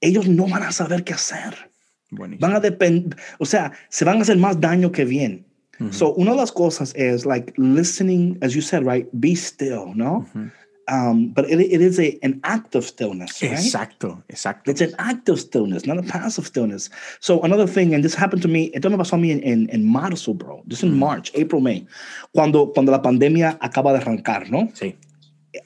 ellos no van a saber qué hacer. Buenísimo. Van a depender, o sea, se van a hacer más daño que bien. Ujú. So una de las cosas es like listening, as you said, right? Be still, no? Ujú. Um, but it, it is a, an act of stillness, right? Exacto, exacto. It's an active stillness, not a passive stillness. So another thing, and this happened to me, esto me pasó a mí en, en, en marzo, bro. Just in March, April, May. Cuando, cuando la pandemia acaba de arrancar, ¿no? Sí.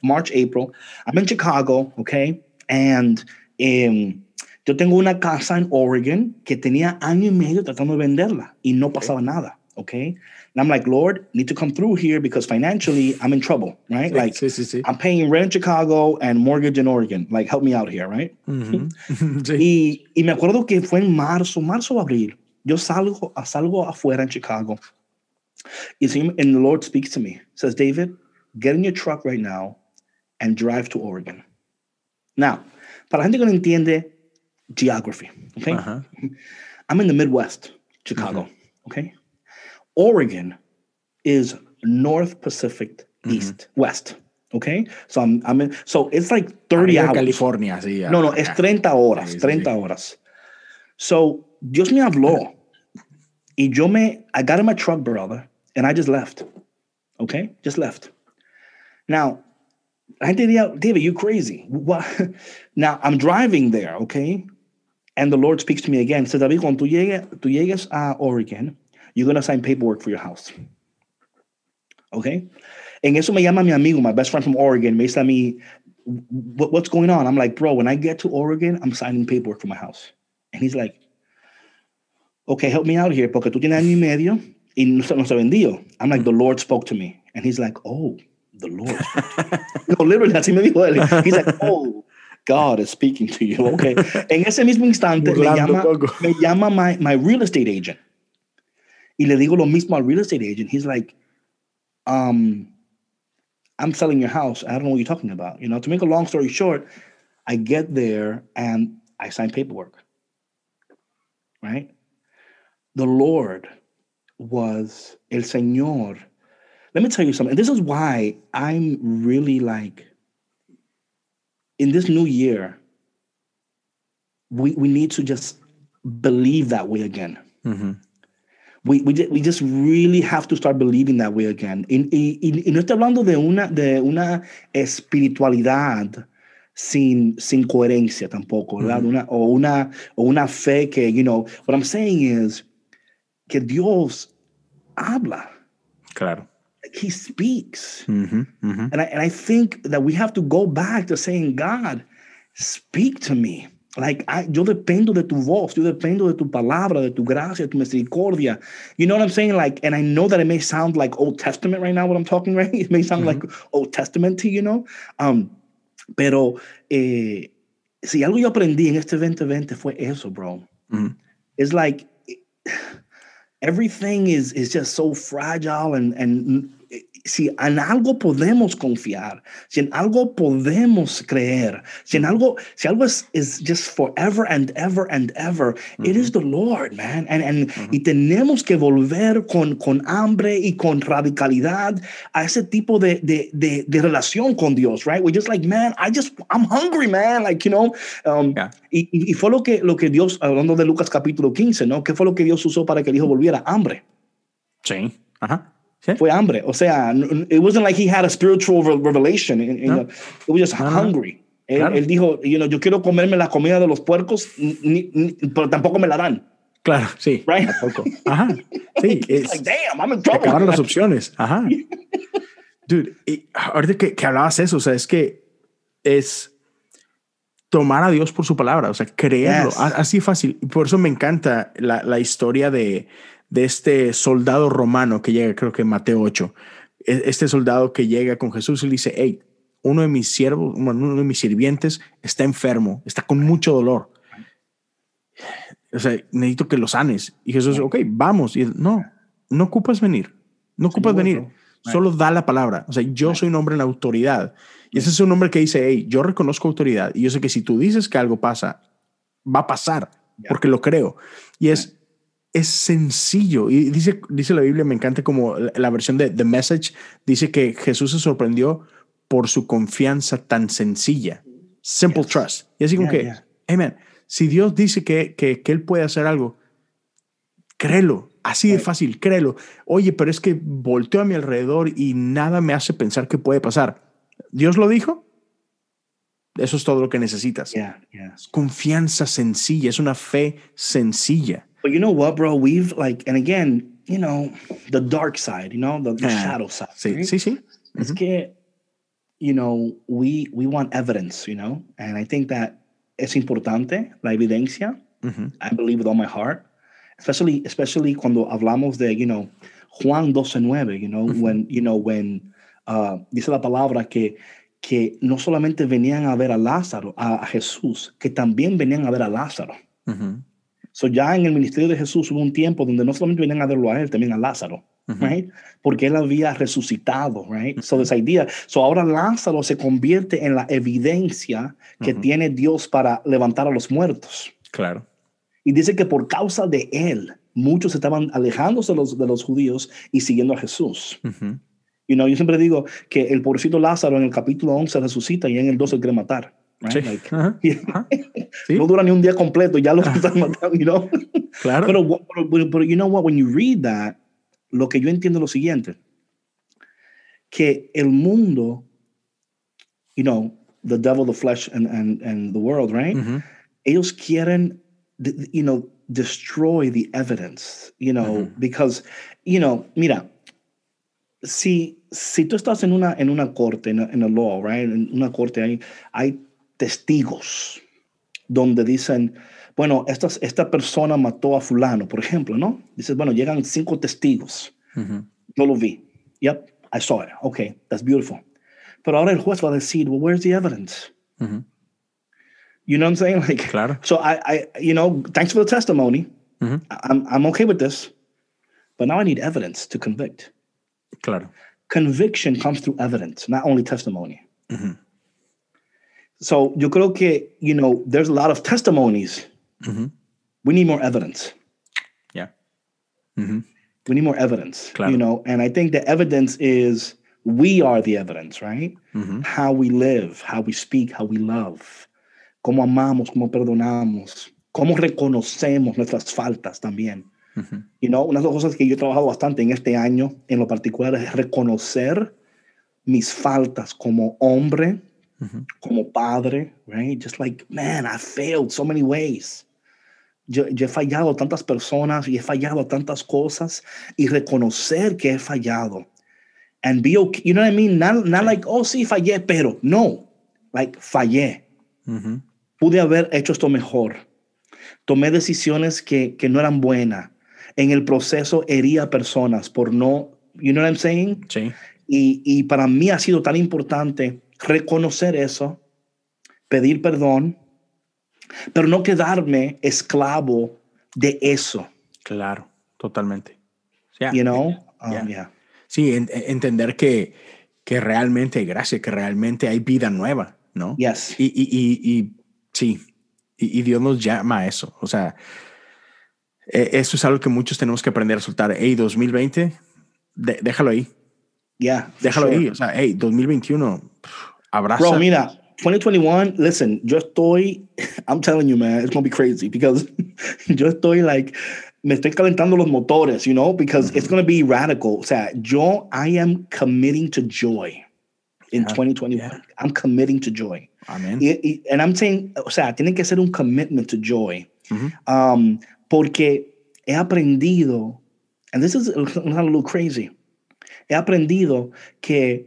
March, April. I'm in Chicago, okay? And em, yo tengo una casa en Oregon que tenía año y medio tratando de venderla y no pasaba nada, okay? And I'm like, Lord, need to come through here because financially I'm in trouble, right? Like, sí, sí, sí. I'm paying rent in Chicago and mortgage in Oregon. Like, help me out here, right? Mm-hmm. Sí. Y, y me acuerdo que fue en marzo, marzo o abril. Yo salgo, salgo afuera en Chicago. Y and the Lord speaks to me. Says, David, get in your truck right now and drive to Oregon. Now, para la gente que no entiende geography, okay? Ajá. I'm in the Midwest, Chicago, okay? Oregon is North Pacific mm-hmm. East, West, okay? So I'm, I'm in, so it's like 30 Arriba hours. California, sí. ya. No, no, es ah. 30 horas, Sí, sí, 30 sí. horas. So, Dios me habló. Y yo me, I got in my truck, brother, and I just left. Okay? Just left. Now, la gente diría, David, you crazy. What? Now, I'm driving there, okay? And the Lord speaks to me again. Says, David, cuando tú llegues, tú llegues a Oregon, you're going to sign paperwork for your house. Okay? En eso me llama mi amigo, my best friend from Oregon, me dice mí, "What- what's going on? I'm like, bro, when I get to Oregon, I'm signing paperwork for my house. And he's like, okay, help me out here, porque tú tienes año y medio y no se, no se vendió. I'm like, the Lord spoke to me. And he's like, oh, the Lord. no, literally, así me dijo él. He's like, oh, God is speaking to you. Okay. En ese mismo instante me llama, me llama my, my real estate agent. Y le digo lo mismo al real estate agent. He's like, um, I'm selling your house. I don't know what you're talking about. You know, to make a long story short, I get there and I sign paperwork. Right? The Lord was El Señor. Let me tell you something. This is why I'm really like, in this new year, we, we need to just believe that way again. Ujú. We, we, we just really have to start believing that way again. Y, y- y- y no estoy hablando de una, de una espiritualidad sin, sin coherencia tampoco, ¿verdad? Una, o, una, o una fe que, you know, what I'm saying is que Dios habla. Claro. He speaks. Ujú, ujú. And I, and I think that we have to go back to saying, God, speak to me. Like, I, yo dependo de tu voz, yo dependo de tu palabra, de tu gracia, de tu misericordia. You know what I'm saying? Like, and I know that it may sound like Old Testament right now, what I'm talking, right? It may sound like Old Testament to you, know? Um, pero eh, si algo yo aprendí en este 2020 fue eso, bro. Ujú. It's like everything is, is just so fragile and, and si en algo podemos confiar, si en algo podemos creer, si en algo, si algo es, is just forever and ever and ever, it is the Lord, man. And, and, Y tenemos que volver con, con hambre y con radicalidad a ese tipo de, de, de, de relación con Dios, right? We're just like, man, I just, I'm hungry, man. Like, you know, um, Yeah. y, y y fue lo que, lo que Dios, hablando de Lucas capítulo 15, ¿no? ¿Qué fue lo que Dios usó para que el hijo volviera? Hambre. Sí. Ajá. Sí. Fue hambre. O sea, it wasn't like he had a spiritual re- revelation. in No. it was just No, no. hungry. Él, Claro. él dijo, you know, yo quiero comerme la comida de los puercos, ni- ni- pero tampoco me la dan. Claro, sí. Right? Tampoco. Ajá. Sí. es- Like, damn, I'm in se acabaron las trouble. opciones. Ajá. Dude, y ahorita que, que hablabas eso, o sea, es que es tomar a Dios por su palabra, o sea, creerlo, Yes. así fácil. Por eso me encanta la, la historia de, de este soldado romano que llega, creo que Mateo 8. E- Este soldado que llega con Jesús y le dice, hey, uno de mis siervos, uno de mis sirvientes está enfermo, está con mucho dolor. O sea, necesito que lo sanes. Y Jesús, ok, vamos. Y él, no, no ocupas venir. No ocupas venir. Solo da la palabra. O sea, yo soy un hombre en autoridad. Y ese es un hombre que dice, hey, yo reconozco autoridad. Y yo sé que si tú dices que algo pasa, va a pasar, porque lo creo. Y es, es sencillo. Y dice, dice la Biblia, me encanta como la, versión de The Message, dice que Jesús se sorprendió por su confianza tan sencilla. Simple Yes. trust. Y así como Yeah, que, yeah. amen. Si Dios dice que, que, que Él puede hacer algo, créelo. Así de fácil, créelo. Oye, pero es que volteo a mi alrededor y nada me hace pensar que puede pasar. ¿Dios lo dijo? Eso es todo lo que necesitas. Yeah, yeah. Es confianza sencilla, es una fe sencilla. But you know what, bro? We've like, and again, you know, the dark side, you know, the, the shadow side. Sí, right? sí, sí. Es que, you know, we, we want evidence, you know, and I think that es importante la evidencia. Ujú. I believe with all my heart, especially, especially cuando hablamos de, you know, Juan 12:9, you know, when, you know, when uh, dice la palabra que, que no solamente venían a ver a Lázaro, a, a Jesús, que también venían a ver a Lázaro. Ujú. So ya en el ministerio de Jesús hubo un tiempo donde no solamente venían a verlo a él, también a Lázaro, right? Porque él había resucitado, right? So this idea, so ahora Lázaro se convierte en la evidencia que tiene Dios para levantar a los muertos. Claro. Y dice que por causa de él, muchos estaban alejándose de los, de los judíos y siguiendo a Jesús. You know, yo siempre digo que el pobrecito Lázaro en el capítulo 11 resucita y en el 12 quiere matar. Right? Sí. Like, Ajá. Ajá. Sí, No dura ni un día completo, ya lo están matando, you know? claro. Pero, pero, pero, pero, you know what, when you read that, lo que yo entiendo es lo siguiente, que el mundo, you know, the devil, the flesh, and, and, and the world, right? Ujú. Ellos quieren, you know, destroy the evidence, you know, Ujú. because, you know, mira, si, si tú estás en una, en una corte, en a, in a law, right? En una corte hay, hay testigos donde dicen, bueno, esta, esta persona mató a fulano, por ejemplo, ¿no? Dices, bueno, llegan cinco testigos. Ujú. Yo lo vi. Yep, I saw it. Okay, that's beautiful. Pero ahora el juez va a decir, well, where's the evidence? Ujú. You know what I'm saying? Like, Claro. so I, I, you know, thanks for the testimony. Ujú. I'm, I'm okay with this, but now I need evidence to convict. Claro. Conviction comes through evidence, not only testimony. So yo creo que, you know, there's a lot of testimonies. We need more evidence. Ujú. We need more evidence, Claro. you know, and I think the evidence is we are the evidence, right? How we live, how we speak, how we love, cómo amamos, cómo perdonamos, cómo reconocemos nuestras faltas también. You know, una de las cosas que yo he trabajado bastante en este año, en lo particular, es reconocer mis faltas como hombre, como padre, right? Just like, man, I failed so many ways. Yo, yo, he fallado a tantas personas y he fallado a tantas cosas y reconocer que he fallado. And be okay, you know what I mean? Not, not like, oh, sí, fallé, pero no, like, fallé. Pude haber hecho esto mejor. Tomé decisiones que, que no eran buenas. En el proceso hería personas por no, you know what I'm saying? Sí. Y, y para mí ha sido tan importante reconocer eso, pedir perdón, pero no quedarme esclavo de eso. Claro, totalmente. Yeah. You know? Um, yeah. Sí, en, entender que, que realmente hay gracia, que realmente hay vida nueva, ¿no? Yes. Y, y, y, y sí, y, Dios nos llama a eso. O sea, eh, eso es algo que muchos tenemos que aprender a soltar. Hey, 2020, de, déjalo ahí. Yeah. Déjalo sure. ahí. O sea, hey, 2021, abraza. Bro, mira, 2021, listen, yo estoy, I'm telling you, man, it's going to be crazy because yo estoy like, me estoy calentando los motores, you know, because mm -hmm. it's going to be radical. O sea, yo, I am committing to joy in yeah. 2021. Yeah. I'm committing to joy. Amen. Y, y, and I'm saying, o sea, tiene que ser un commitment to joy. Mm -hmm. um, porque he aprendido, and this is a little crazy, he aprendido que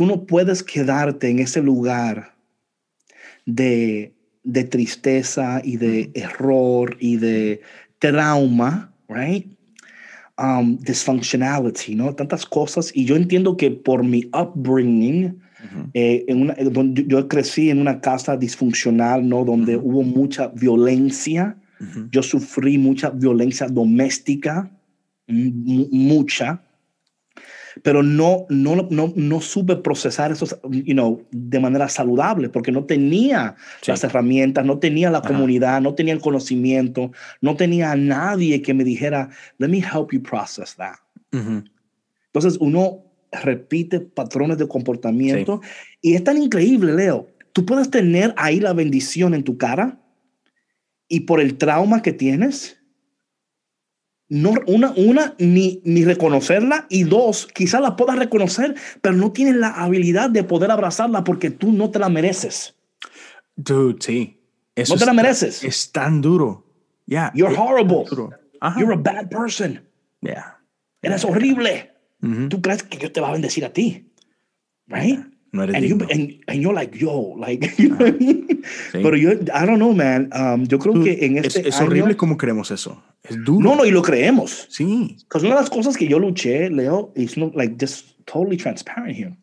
tú no puedes quedarte en ese lugar de, de tristeza y de error y de trauma, right? Um, dysfunctionality, ¿no? Tantas cosas. Y yo entiendo que por mi upbringing, uh -huh. eh, en una, donde yo crecí en una casa disfuncional, ¿no? Donde uh -huh. hubo mucha violencia. Uh -huh. Yo sufrí mucha violencia doméstica, mucha pero no, no, no, no supe procesar eso you know, de manera saludable porque no tenía sí. las herramientas, no tenía la Ajá. comunidad, no tenía el conocimiento, no tenía a nadie que me dijera, let me help you process that. Uh -huh. Entonces uno repite patrones de comportamiento sí. y es tan increíble, Leo. Tú puedes tener ahí la bendición en tu cara y por el trauma que tienes, no, una, una ni, ni reconocerla y dos, quizás la puedas reconocer, pero no tienes la habilidad de poder abrazarla porque tú no te la mereces. Dude, sí. Eso no te la mereces. Es tan duro. Yeah. You're horrible. You're a bad person. Yeah. Eres horrible. Tú crees que Dios te va a bendecir a ti. Right? No eres and, you, and, and, you're like, yo, like, you know what I mean? Sí. Pero yo, I don't know, man. Um, yo creo que en este Es, es año, horrible cómo creemos eso. Es duro. No, no, y lo creemos. Sí. Porque una de las cosas que yo luché, Leo, is not like just totally transparent here.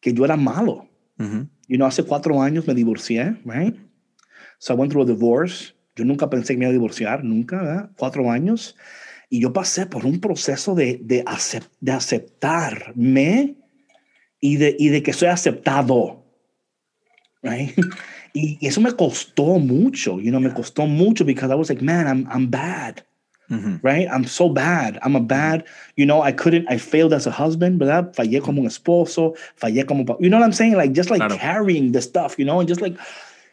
Que yo era malo. Mm -hmm. You know, hace cuatro años me divorcié, right? So I went through a divorce. Yo nunca pensé que me iba a divorciar, nunca, ¿verdad? Cuatro años. Y yo pasé por un proceso de, de, acept, de aceptarme y de, y de que soy aceptado. Right? Y, y eso me costó mucho, you know, me costó mucho because I was like, man, I'm, I'm bad. Mm -hmm. Right? I'm so bad. I'm a bad, you know, I couldn't, I failed as a husband, ¿verdad? Fallé como un esposo, fallé como, you know what I'm saying? Like, just like claro. carrying the stuff, you know, and just like,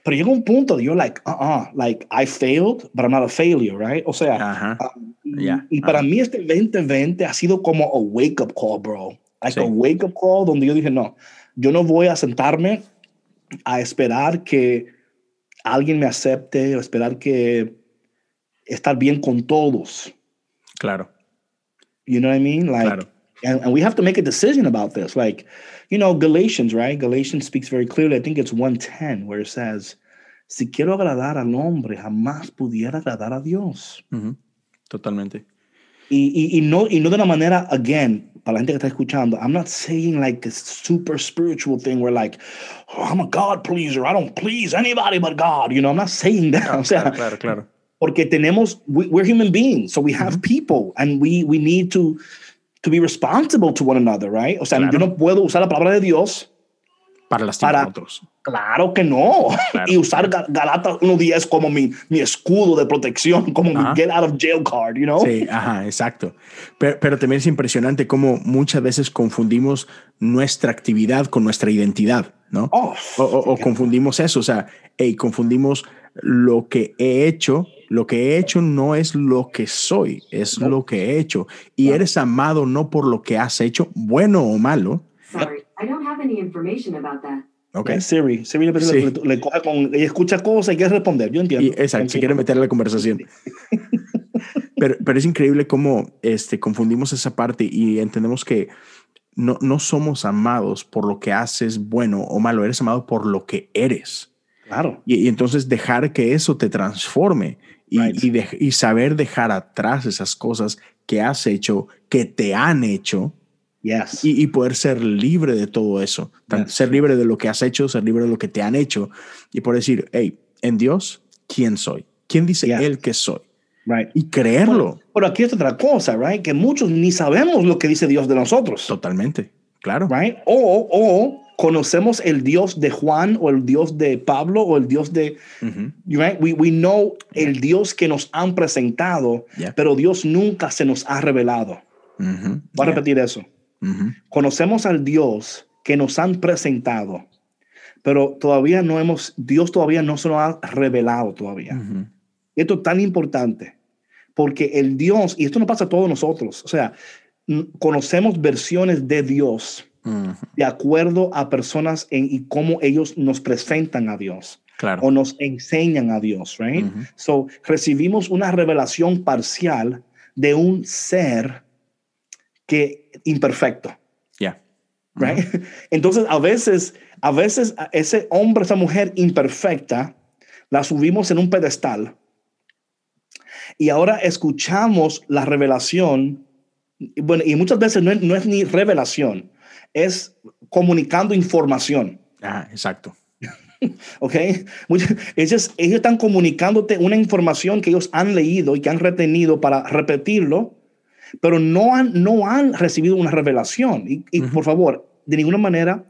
pero llega un punto, you're like, uh-uh, like, I failed, but I'm not a failure, right? O sea, uh -huh. um, yeah. y, para uh -huh. mí este 2020 ha sido como a wake-up call, bro. Like sí. a wake-up call donde yo dije, no, yo no voy a sentarme a esperar que alguien me acepte o esperar que estar bien con todos. Claro. You know what I mean? Like, claro. and, and we have to make a decision about this. Like, you know, Galatians, right? Galatians speaks very clearly. I think it's 110 where it says, si quiero agradar al hombre, jamás pudiera agradar a Dios. -huh. Totalmente. Y, y, y, no, y no de una manera, again, para la gente que está escuchando, I'm not saying like a super spiritual thing where like, oh, I'm a God pleaser, I don't please anybody but God. You know, I'm not saying that. Claro, o sea, claro, claro. Porque tenemos, we, we're human beings, so we have mm -hmm. people and we, we need to, to be responsible to one another, right? O sea, claro. yo no puedo usar la palabra de Dios para lastimar para, a otros. Claro que no. Claro. Y usar Galatas 1.10 como mi, mi escudo de protección, como Ajá. mi get out of jail card, you know? Sí, ajá, exacto. Pero, pero también es impresionante cómo muchas veces confundimos nuestra actividad con nuestra identidad, ¿no? Oh, o, o, o confundimos eso, o sea, hey, confundimos lo que he hecho, lo que he hecho no es lo que soy, es No. lo que he hecho. Y eres amado no por lo que has hecho, bueno o malo, I don't have any information about that. Ok. Siri, Siri le, Sí. le- le coge con, ella escucha cosas y quiere responder. Yo entiendo. Y, exacto, se quiere meter en la conversación. Pero, pero es increíble cómo este, confundimos esa parte y entendemos que no, no somos amados por lo que haces bueno o malo, eres amado por lo que eres. Claro. Y, y entonces dejar que eso te transforme y, Right. y, dej- y saber dejar atrás esas cosas que has hecho, que te han hecho, Yes. y, y poder ser libre de todo eso. Yes. Ser libre de lo que has hecho, ser libre de lo que te han hecho y poder decir, hey, en Dios, ¿quién soy? ¿Quién dice Yeah. Él que soy? right. Y creerlo Pero aquí es otra cosa, right? Que muchos ni sabemos lo que dice Dios de nosotros. totalmente. Claro. right? O, o conocemos el Dios de Juan o el Dios de Pablo o el Dios de, Ujú. right? We, we know el Dios que nos han presentado, Yeah. pero Dios nunca se nos ha revelado. Ujú. Voy a Yeah. repetir eso. Conocemos al Dios que nos han presentado, pero todavía no hemos, Dios todavía no se nos ha revelado todavía. Ujú. Esto es tan importante, porque el Dios, y esto no pasa a todos nosotros, o sea, conocemos versiones de Dios Ujú. de acuerdo a personas en, y cómo ellos nos presentan a Dios Claro. o nos enseñan a Dios, right? So, recibimos una revelación parcial de un ser que imperfecto, Ya. right? Entonces, a veces, a veces a ese hombre, esa mujer imperfecta, la subimos en un pedestal y ahora escuchamos la revelación. Bueno, y muchas veces no es, no es ni revelación, es comunicando información. Ah, exacto. ¿ok? Ellos, ellos están comunicándote una información que ellos han leído y que han retenido para repetirlo, pero no han, no han recibido una revelación. Y, y, por favor, de ninguna manera,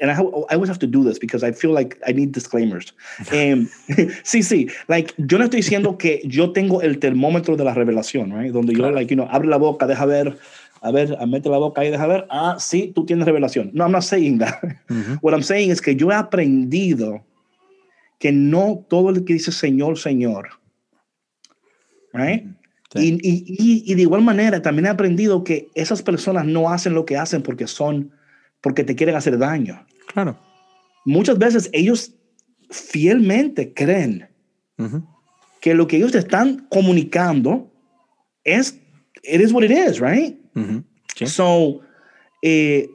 and I, I always have to do this because I feel like I need disclaimers. Em, sí, sí, like, yo no estoy diciendo que yo tengo el termómetro de la revelación, right? Donde yo, Claro. like, you know, abre la boca, deja ver, a ver, mete la boca ahí, deja ver, ah, sí, tú tienes revelación. No, I'm not saying that. Ujú. What I'm saying es que yo he aprendido que no todo el que dice Señor, Señor, right? Sí. Y, y, y, de igual manera también he aprendido que esas personas no hacen lo que hacen porque son, porque te quieren hacer daño. Claro. Muchas veces ellos fielmente creen Ujú. que lo que ellos te están comunicando es, it is what it is, right? Ujú. Sí. So, eh,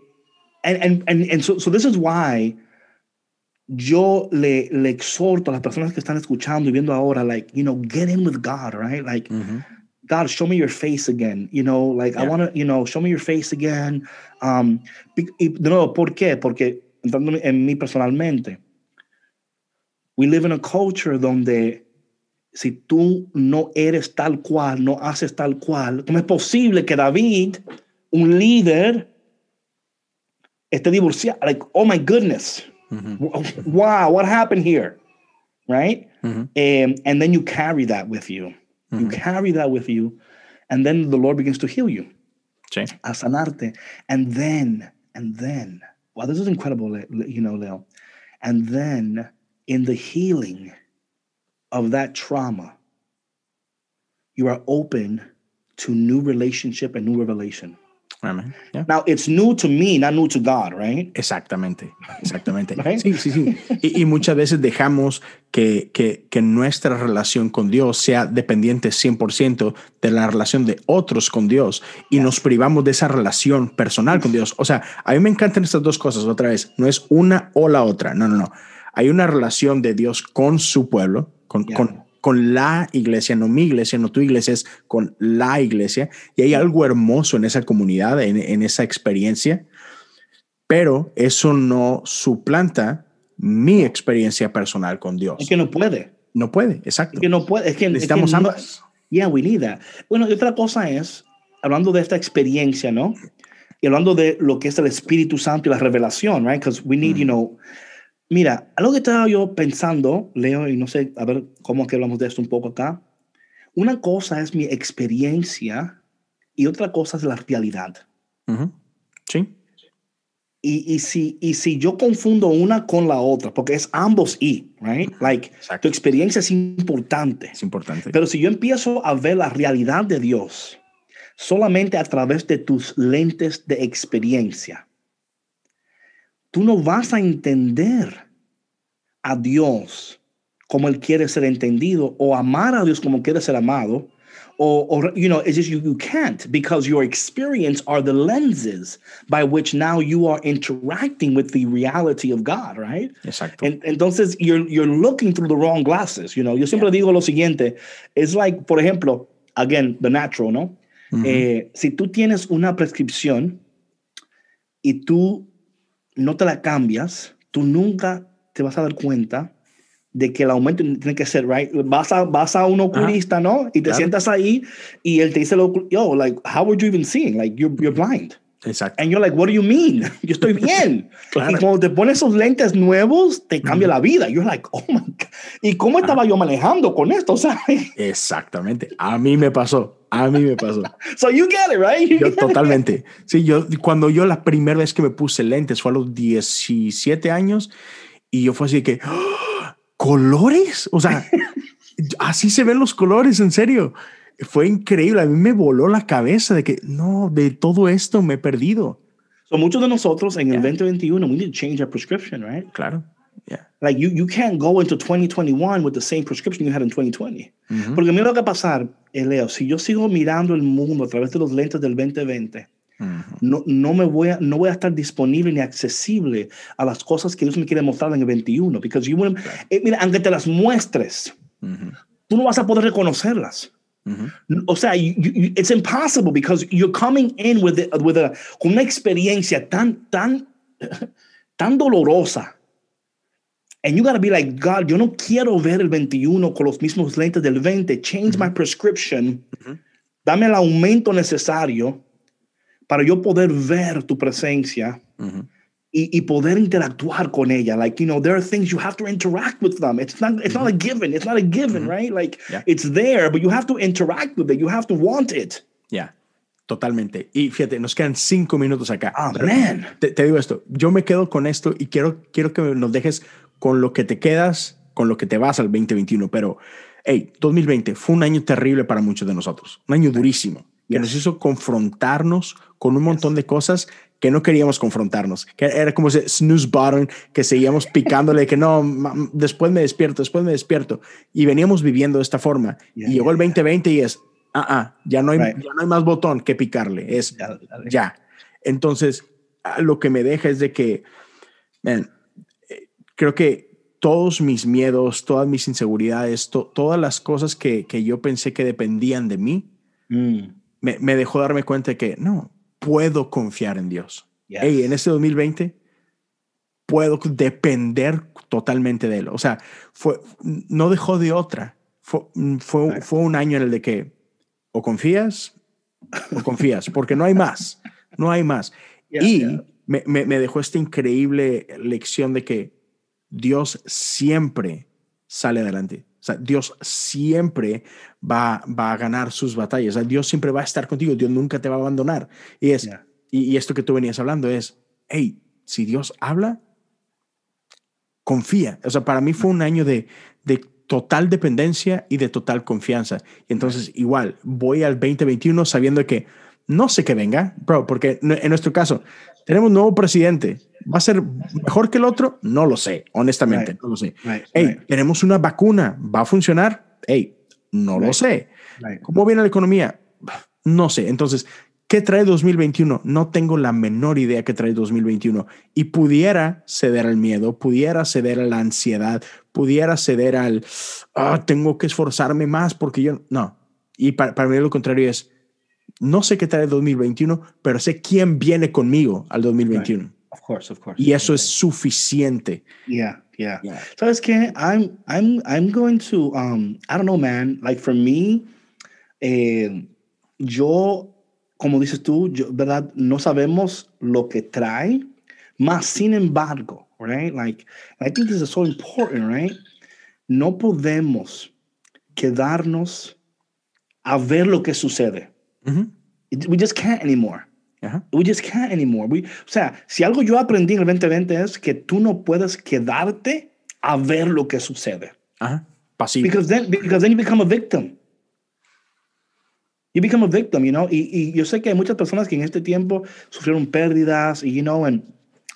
and, and, and, and so, so this is why yo le, le exhorto a las personas que están escuchando y viendo ahora, like, you know, get in with God, right? Like, Ujú. God, show me your face again. You know, like, I want to, you know, show me your face again. Um, y, de nuevo, ¿por qué? Porque entrando en mí personalmente, we live in a culture donde si tú no eres tal cual, no haces tal cual, ¿cómo es posible que David, un líder, esté divorciado? Like, oh my goodness. Ujú. Wow, what happened here? Right? Ujú. Um, and then you carry that with you. You Mhm. carry that with you. And then the Lord begins to heal you, Sí. a sanarte. And then, and then, wow, this is incredible, Le- Le- you know, Leo. And then in the healing of that trauma, you are open to new relationship and new revelation. Amén. Ya. Now, it's new to me, not new to God, right? Exactamente, exactamente. Right? Sí, sí, sí. Y, y muchas veces dejamos que, que, que nuestra relación con Dios sea dependiente 100% de la relación de otros con Dios y nos privamos de esa relación personal con Dios. O sea, a mí me encantan estas dos cosas otra vez. No es una o la otra. No, no, no. Hay una relación de Dios con su pueblo, con, Yeah. con, con la iglesia, no mi iglesia, no tu iglesia, es con la iglesia. Y hay algo hermoso en esa comunidad, en, en esa experiencia pero eso no suplanta mi experiencia personal con Dios. Es que no puede. No puede, exacto. Es que no puede. Es que, es que Necesitamos no- ambas. Yeah, we need that. Bueno, y otra cosa es, hablando de esta experiencia, ¿no? Y hablando de lo que es el Espíritu Santo y la revelación, right? Because we need, you know, mira, algo que estaba yo pensando, Leo, y no sé, a ver cómo que hablamos de esto un poco acá. Una cosa es mi experiencia y otra cosa es la realidad. Sí, Y, y, si, y si yo confundo una con la otra, porque es ambos y, right? Like, Exacto. tu experiencia es importante. es importante. Pero si yo empiezo a ver la realidad de Dios solamente a través de tus lentes de experiencia, tú no vas a entender a Dios como Él quiere ser entendido o amar a Dios como quiere ser amado. Or, or you know, it's just you, you can't because your experience are the lenses by which now you are interacting with the reality of God, right? Exacto. En, entonces, you're, you're looking through the wrong glasses, you know. Yo siempre digo lo siguiente, es like, por ejemplo, again, the natural, ¿no? eh, si tú tienes una prescripción y tú no te la cambias, tú nunca te vas a dar cuenta de que el aumento tiene que ser, right? Vas a, vas a un oculista, ¿no? Y te Claro. sientas ahí y él te dice, yo, like, how were you even seeing? Like, you're, you're blind. Exacto. And you're like, what do you mean? Yo estoy bien. Claro. Y cuando te pones esos lentes nuevos, te cambia la vida. You're like, oh my God. ¿Y cómo estaba yo manejando con esto? ¿Sabes? Exactamente. A mí me pasó. A mí me pasó. So you get it, right? You Yo get it. totalmente. Sí, yo cuando yo la primera vez que me puse lentes fue a los 17 años y yo fue así de que ¡Ah! colores, o sea, así se ven los colores, en serio. Fue increíble, a mí me voló la cabeza de que no, de todo esto me he perdido. So muchos de nosotros en el Yeah. 2021, we need to change our prescription, right? Claro. Yeah. Like you, you can't go into 2021 with the same prescription you had in 2020. Porque mira lo que va a pasar, Leo, si yo sigo mirando el mundo a través de los lentes del 2020, no, no me voy a, no voy a estar disponible ni accesible a las cosas que Dios me quiere mostrar en el 21. Because you wouldn't- eh, mira, aunque te las muestres, tú no vas a poder reconocerlas. O sea, you- you- you- it's impossible because you're coming in with, it- with a, una experiencia tan, tan, tan dolorosa. And you got to be like, God, yo no quiero ver el 21 con los mismos lentes del 20. Change my prescription. Dame el aumento necesario para yo poder ver tu presencia y, y poder interactuar con ella. Like, you know, there are things you have to interact with them. It's not, it's not a given. It's not a given, right? Like, Yeah. it's there, but you have to interact with it. You have to want it. Ya, totalmente. Y fíjate, nos quedan cinco minutos acá. Pero man. Te, te digo esto, yo me quedo con esto y quiero, quiero que nos dejes con lo que te quedas, con lo que te vas al 2021. Pero, hey, 2020 fue un año terrible para muchos de nosotros, un año durísimo, que nos hizo confrontarnos con un montón de cosas que no queríamos confrontarnos, que era como ese snooze button que seguíamos picándole, que no, después me despierto, después me despierto, y veníamos viviendo de esta forma. Yeah, y llegó el 2020 y es, ah, ah, ya no hay, Right. ya no hay más botón que picarle, es Ya, dale. ya. Entonces, ah, lo que me deja es de que, man, eh, creo que todos mis miedos, todas mis inseguridades, to- todas las cosas que, que yo pensé que dependían de mí, Mm, me, me dejó darme cuenta de que no, puedo confiar en Dios. Yes. Hey, en este 2020 puedo depender totalmente de Él. O sea, fue, no dejó de otra. Fue, fue, Right. fue un año en el de que o confías o confías, porque no hay más, no hay más. Yeah, y yeah. Me, me- me dejó esta increíble lección de que Dios siempre sale adelante. O sea, Dios siempre va, va a ganar sus batallas. O sea, Dios siempre va a estar contigo. Dios nunca te va a abandonar. Y es, Yeah. y, y esto que tú venías hablando es, hey, si Dios habla, confía. O sea, para mí fue un año de, de total dependencia y de total confianza. Y entonces, igual, voy al 2021 sabiendo que no sé qué venga, bro, porque en nuestro caso, tenemos un nuevo presidente. ¿Va a ser mejor que el otro? No lo sé, honestamente, Right. no lo sé. Right, Hey, right. tenemos una vacuna, ¿va a funcionar? Hey, no lo Right. sé. Right. ¿Cómo viene la economía? No sé. Entonces, ¿qué trae 2021? No tengo la menor idea qué trae 2021. Y pudiera ceder al miedo, pudiera ceder a la ansiedad, pudiera ceder al, ah, tengo que esforzarme más porque yo, no. Y para, para mí lo contrario es, no sé qué trae 2021, pero sé quién viene conmigo al 2021. Of course, of course. Y eso es suficiente. Yeah, yeah. so Yeah. ¿Sabes qué? I'm, I'm, I'm going to, um, I don't know, man. Like for me, eh, yo, como dices tú, yo, ¿verdad? No sabemos lo que trae, más sin embargo, right? Like, I think this is so important, right? No podemos quedarnos a ver lo que sucede. Ujú. It- we just can't anymore. Ajá. We just can't anymore. We, o sea, si algo yo aprendí en el 2020 es que tú no puedes quedarte a ver lo que sucede. Ajá. Pasivo. Because then, because then you become a victim. You become a victim, you know. Y, y yo sé que hay muchas personas que en este tiempo sufrieron pérdidas y, you know, and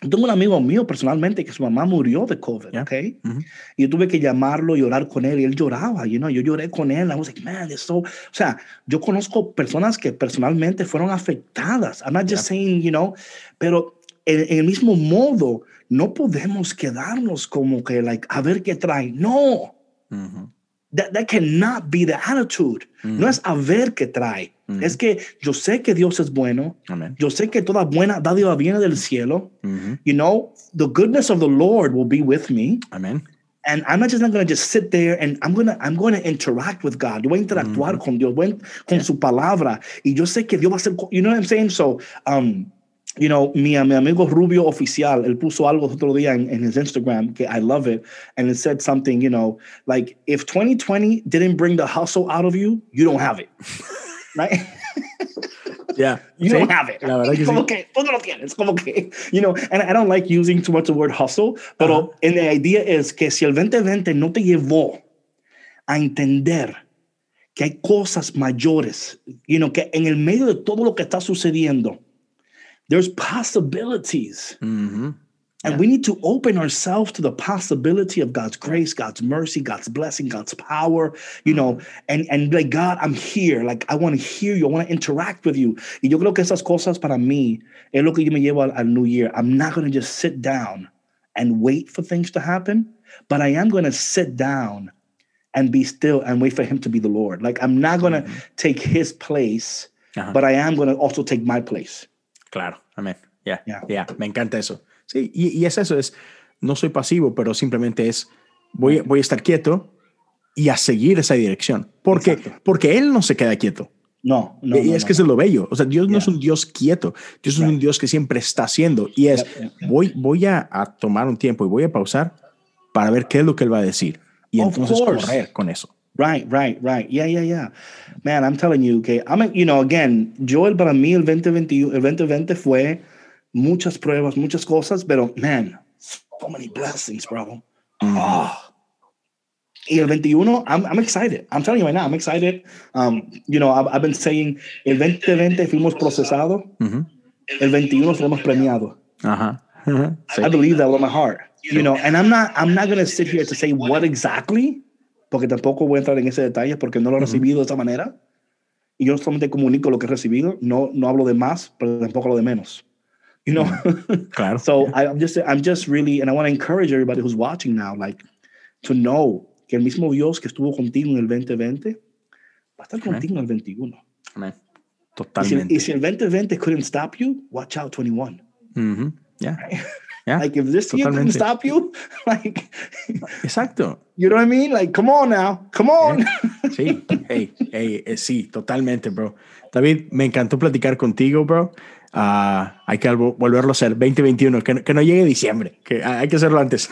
tengo un amigo mío personalmente que su mamá murió de COVID, Yeah. ¿ok? Ujú. Y yo tuve que llamarlo y orar con él y él lloraba, you know, yo lloré con él. I was like, man, it's so... O sea, yo conozco personas que personalmente fueron afectadas. I'm not just saying, you know, pero en, en el mismo modo, no podemos quedarnos como que, like, a ver qué trae. No. Ujú. That, that cannot be the attitude. No es a ver qué trae. Es que yo sé que Dios es bueno. Yo sé que toda buena dádiva viene del cielo. You know, the goodness of the Lord will be with me. Amén. And I'm not just not gonna just sit there and I'm gonna I'm gonna interact with God. Yo voy a interactuar con Dios, voy con su palabra. Y yo sé que Dios va a hacer, you know what I'm saying? So, um, you know, mi, mi amigo Rubio Oficial, él puso algo otro día en, en his Instagram, que I love it, and it said something, you know, like, if 2020 didn't bring the hustle out of you, you don't have it, right? Ya. You Sí, don't have it. La verdad que como sí. que tú no lo tienes, como que, you know, and I don't like using too much the word hustle, pero and the idea is que si el 2020 no te llevó a entender que hay cosas mayores, you know, que en el medio de todo lo que está sucediendo, there's possibilities. Ujú. And we need to open ourselves to the possibility of God's grace, God's mercy, God's blessing, God's power, you know, mm-hmm. and, and like, God, I'm here. Like, I want to hear you. I want to interact with you. Y yo creo que esas cosas para mí es lo que yo me llevo al, al New Year. I'm not going to just sit down and wait for things to happen, but I am going to sit down and be still and wait for him to be the Lord. Like, I'm not going to mm-hmm. take his place, Ajá. but I am going to also take my place. Claro, amén. Ya, Yeah. ya, me encanta eso. Sí, y, y es eso, es, no soy pasivo, pero simplemente es, voy, voy a estar quieto y a seguir esa dirección. Porque, Exacto. porque Él no se queda quieto. No, no. y no, es no, que eso es lo bello. O sea, Dios no es Yeah. un Dios quieto. Dios es un. Dios que siempre está haciendo. Y es, Yeah, yeah, yeah. voy, voy a, a tomar un tiempo y voy a pausar para ver qué es lo que Él va a decir. Y Of entonces course. correr con eso. Right, right, right. Yeah, yeah, yeah. Man, I'm telling you que, I mean, you know, again, yo el para mí el 2021, el 2020 fue muchas pruebas, muchas cosas, pero man, so many blessings, bro. Ah. Y el 21, I'm, I'm excited. I'm telling you right now, I'm excited. Um, you know, I've, I've been saying, el 2020 fuimos procesados, Ujú. el 21 fuimos premiados. Ajá. Ajá. Sí. I believe that with my heart. You know, and I'm not I'm not gonna sit here to say what exactly, porque tampoco voy a entrar en ese detalle porque no lo he recibido de esa manera. Y yo solamente comunico lo que he recibido, no no hablo de más, pero tampoco hablo de menos. You know? Claro. so I, I'm just I'm just really and I want to encourage everybody who's watching now like to know que el mismo Dios que estuvo contigo en el 2020 va a estar contigo en el 21. Amén. Y si, Totalmente. y si el 2020 couldn't stop you, watch out 21. Ujú. Ya. Ya. Like if this year couldn't stop you, like Exacto. You know what I mean? Like, come on now, come on. Sí, hey, hey, eh, sí, totalmente, bro. David, me encantó platicar contigo, bro. Ah, hay que volverlo a hacer 2021, que, que no llegue diciembre, que hay que hacerlo antes.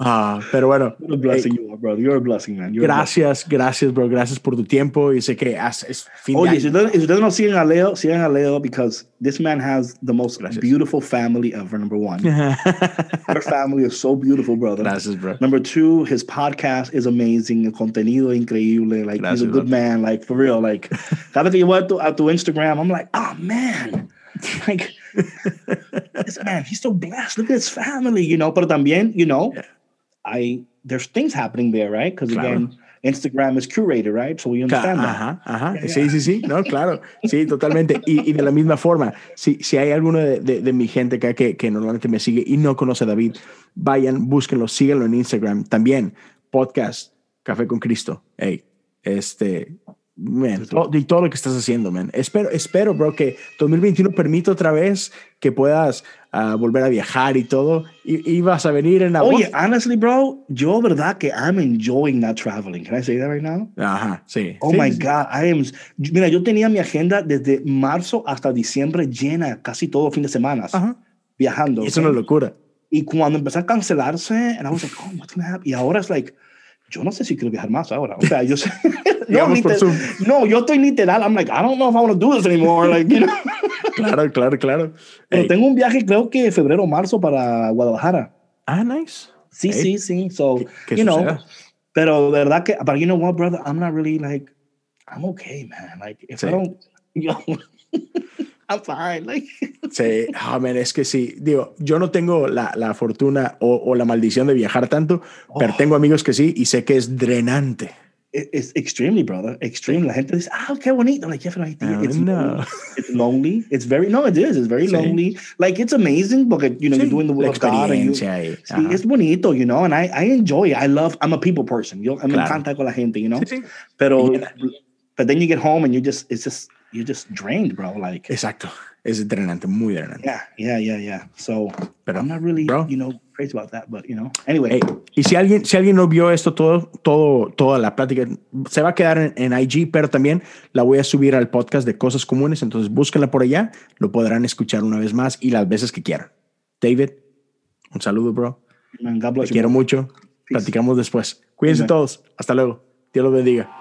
Ah, pero bueno, What a blessing you are, brother. You're a blessing, man. You're gracias, gracias, bro. Gracias por tu tiempo y sé que has- es fin de Oye, año. si ustedes, no siguen a Leo, sigan a Leo because this man has the most Gracias. beautiful family ever, number one. Her family is so beautiful, brother. Gracias, bro. Number two, his podcast is amazing. El contenido increíble. Like, he's a good bro. man. Like, for real. Like, cada que yo voy a tu, a tu Instagram, I'm like, oh, man. Like, this man, he's so blessed. Look at his family, you know. Pero también, you know, Yeah. I there's things happening there, right? Because Claro. again, Instagram is curated, right? So we understand that. Ajá, ajá. Sí, sí, sí. No, claro. Sí, totalmente. Y, y de la misma forma, si, si hay alguno de, de- de mi gente acá que, que normalmente me sigue y no conoce a David, vayan, búsquenlo, síganlo en Instagram. También, podcast, Café con Cristo. Hey, este, man, to- y todo lo que estás haciendo, man. Espero, espero, bro, que 2021 permita otra vez que puedas ah, volver a viajar y todo. Y, vas a venir en agosto. Oye, honestly, bro, yo verdad que I'm enjoying that traveling. Can I say that right now? Ajá, sí. Oh Sí, my sí. God, I am. Mira, yo tenía mi agenda desde marzo hasta diciembre llena, casi todo fin de semana, Ajá. viajando. Es una ¿ok? locura. Y cuando empezó a cancelarse, and I was like, oh, what's gonna happen? Y ahora es like, yo no sé si quiero viajar más ahora. O sea, yo sé. no, no, yo estoy literal. I'm like, I don't know if I want to do this anymore. Like, you know. Claro, claro, claro. Pero Hey. tengo un viaje, creo que febrero o marzo para Guadalajara. Ah, nice. Sí, Hey. sí, sí. So, que you know, suceda. pero de verdad que, but you know what, brother, I'm not really like, I'm okay, man. Like, if Sí. I don't, yo, I'm fine. Like, Sí, ah, man, es que sí. Digo, yo no tengo la, la fortuna o, o la maldición de viajar tanto, pero Oh. tengo amigos que sí y sé que es drenante. it- it's extremely, brother. Extreme. La gente dice, ah, qué bonito. I'm like, yeah, pero I think Oh, it's, no. lonely. it's lonely. It's very, no, it is. It's very Sí. lonely. Like, it's amazing because, you know, Sí, you're doing the will of God. And you, Sí, ajá. es bonito, you know, and I, I enjoy it. I love, I'm a people person. Yo, me Claro. encanta con la gente, you know. Pero, but then you get home and you just, it's just, you're just drained, bro. Like, Exacto. Es drenante, muy drenante. yeah, yeah, yeah, yeah. So, Pero, I'm not really, bro. you know, crazy about that, but, you know, anyway. Hey, y si alguien, si alguien no vio esto todo, todo, toda la plática, se va a quedar en, en IG, pero también la voy a subir al podcast de cosas comunes. Entonces búsquenla por allá, lo podrán escuchar una vez más y las veces que quieran. David, un saludo, bro. Man, Te quiero mucho. Platicamos después. Cuídense Amen. todos. Hasta luego. Dios los bendiga.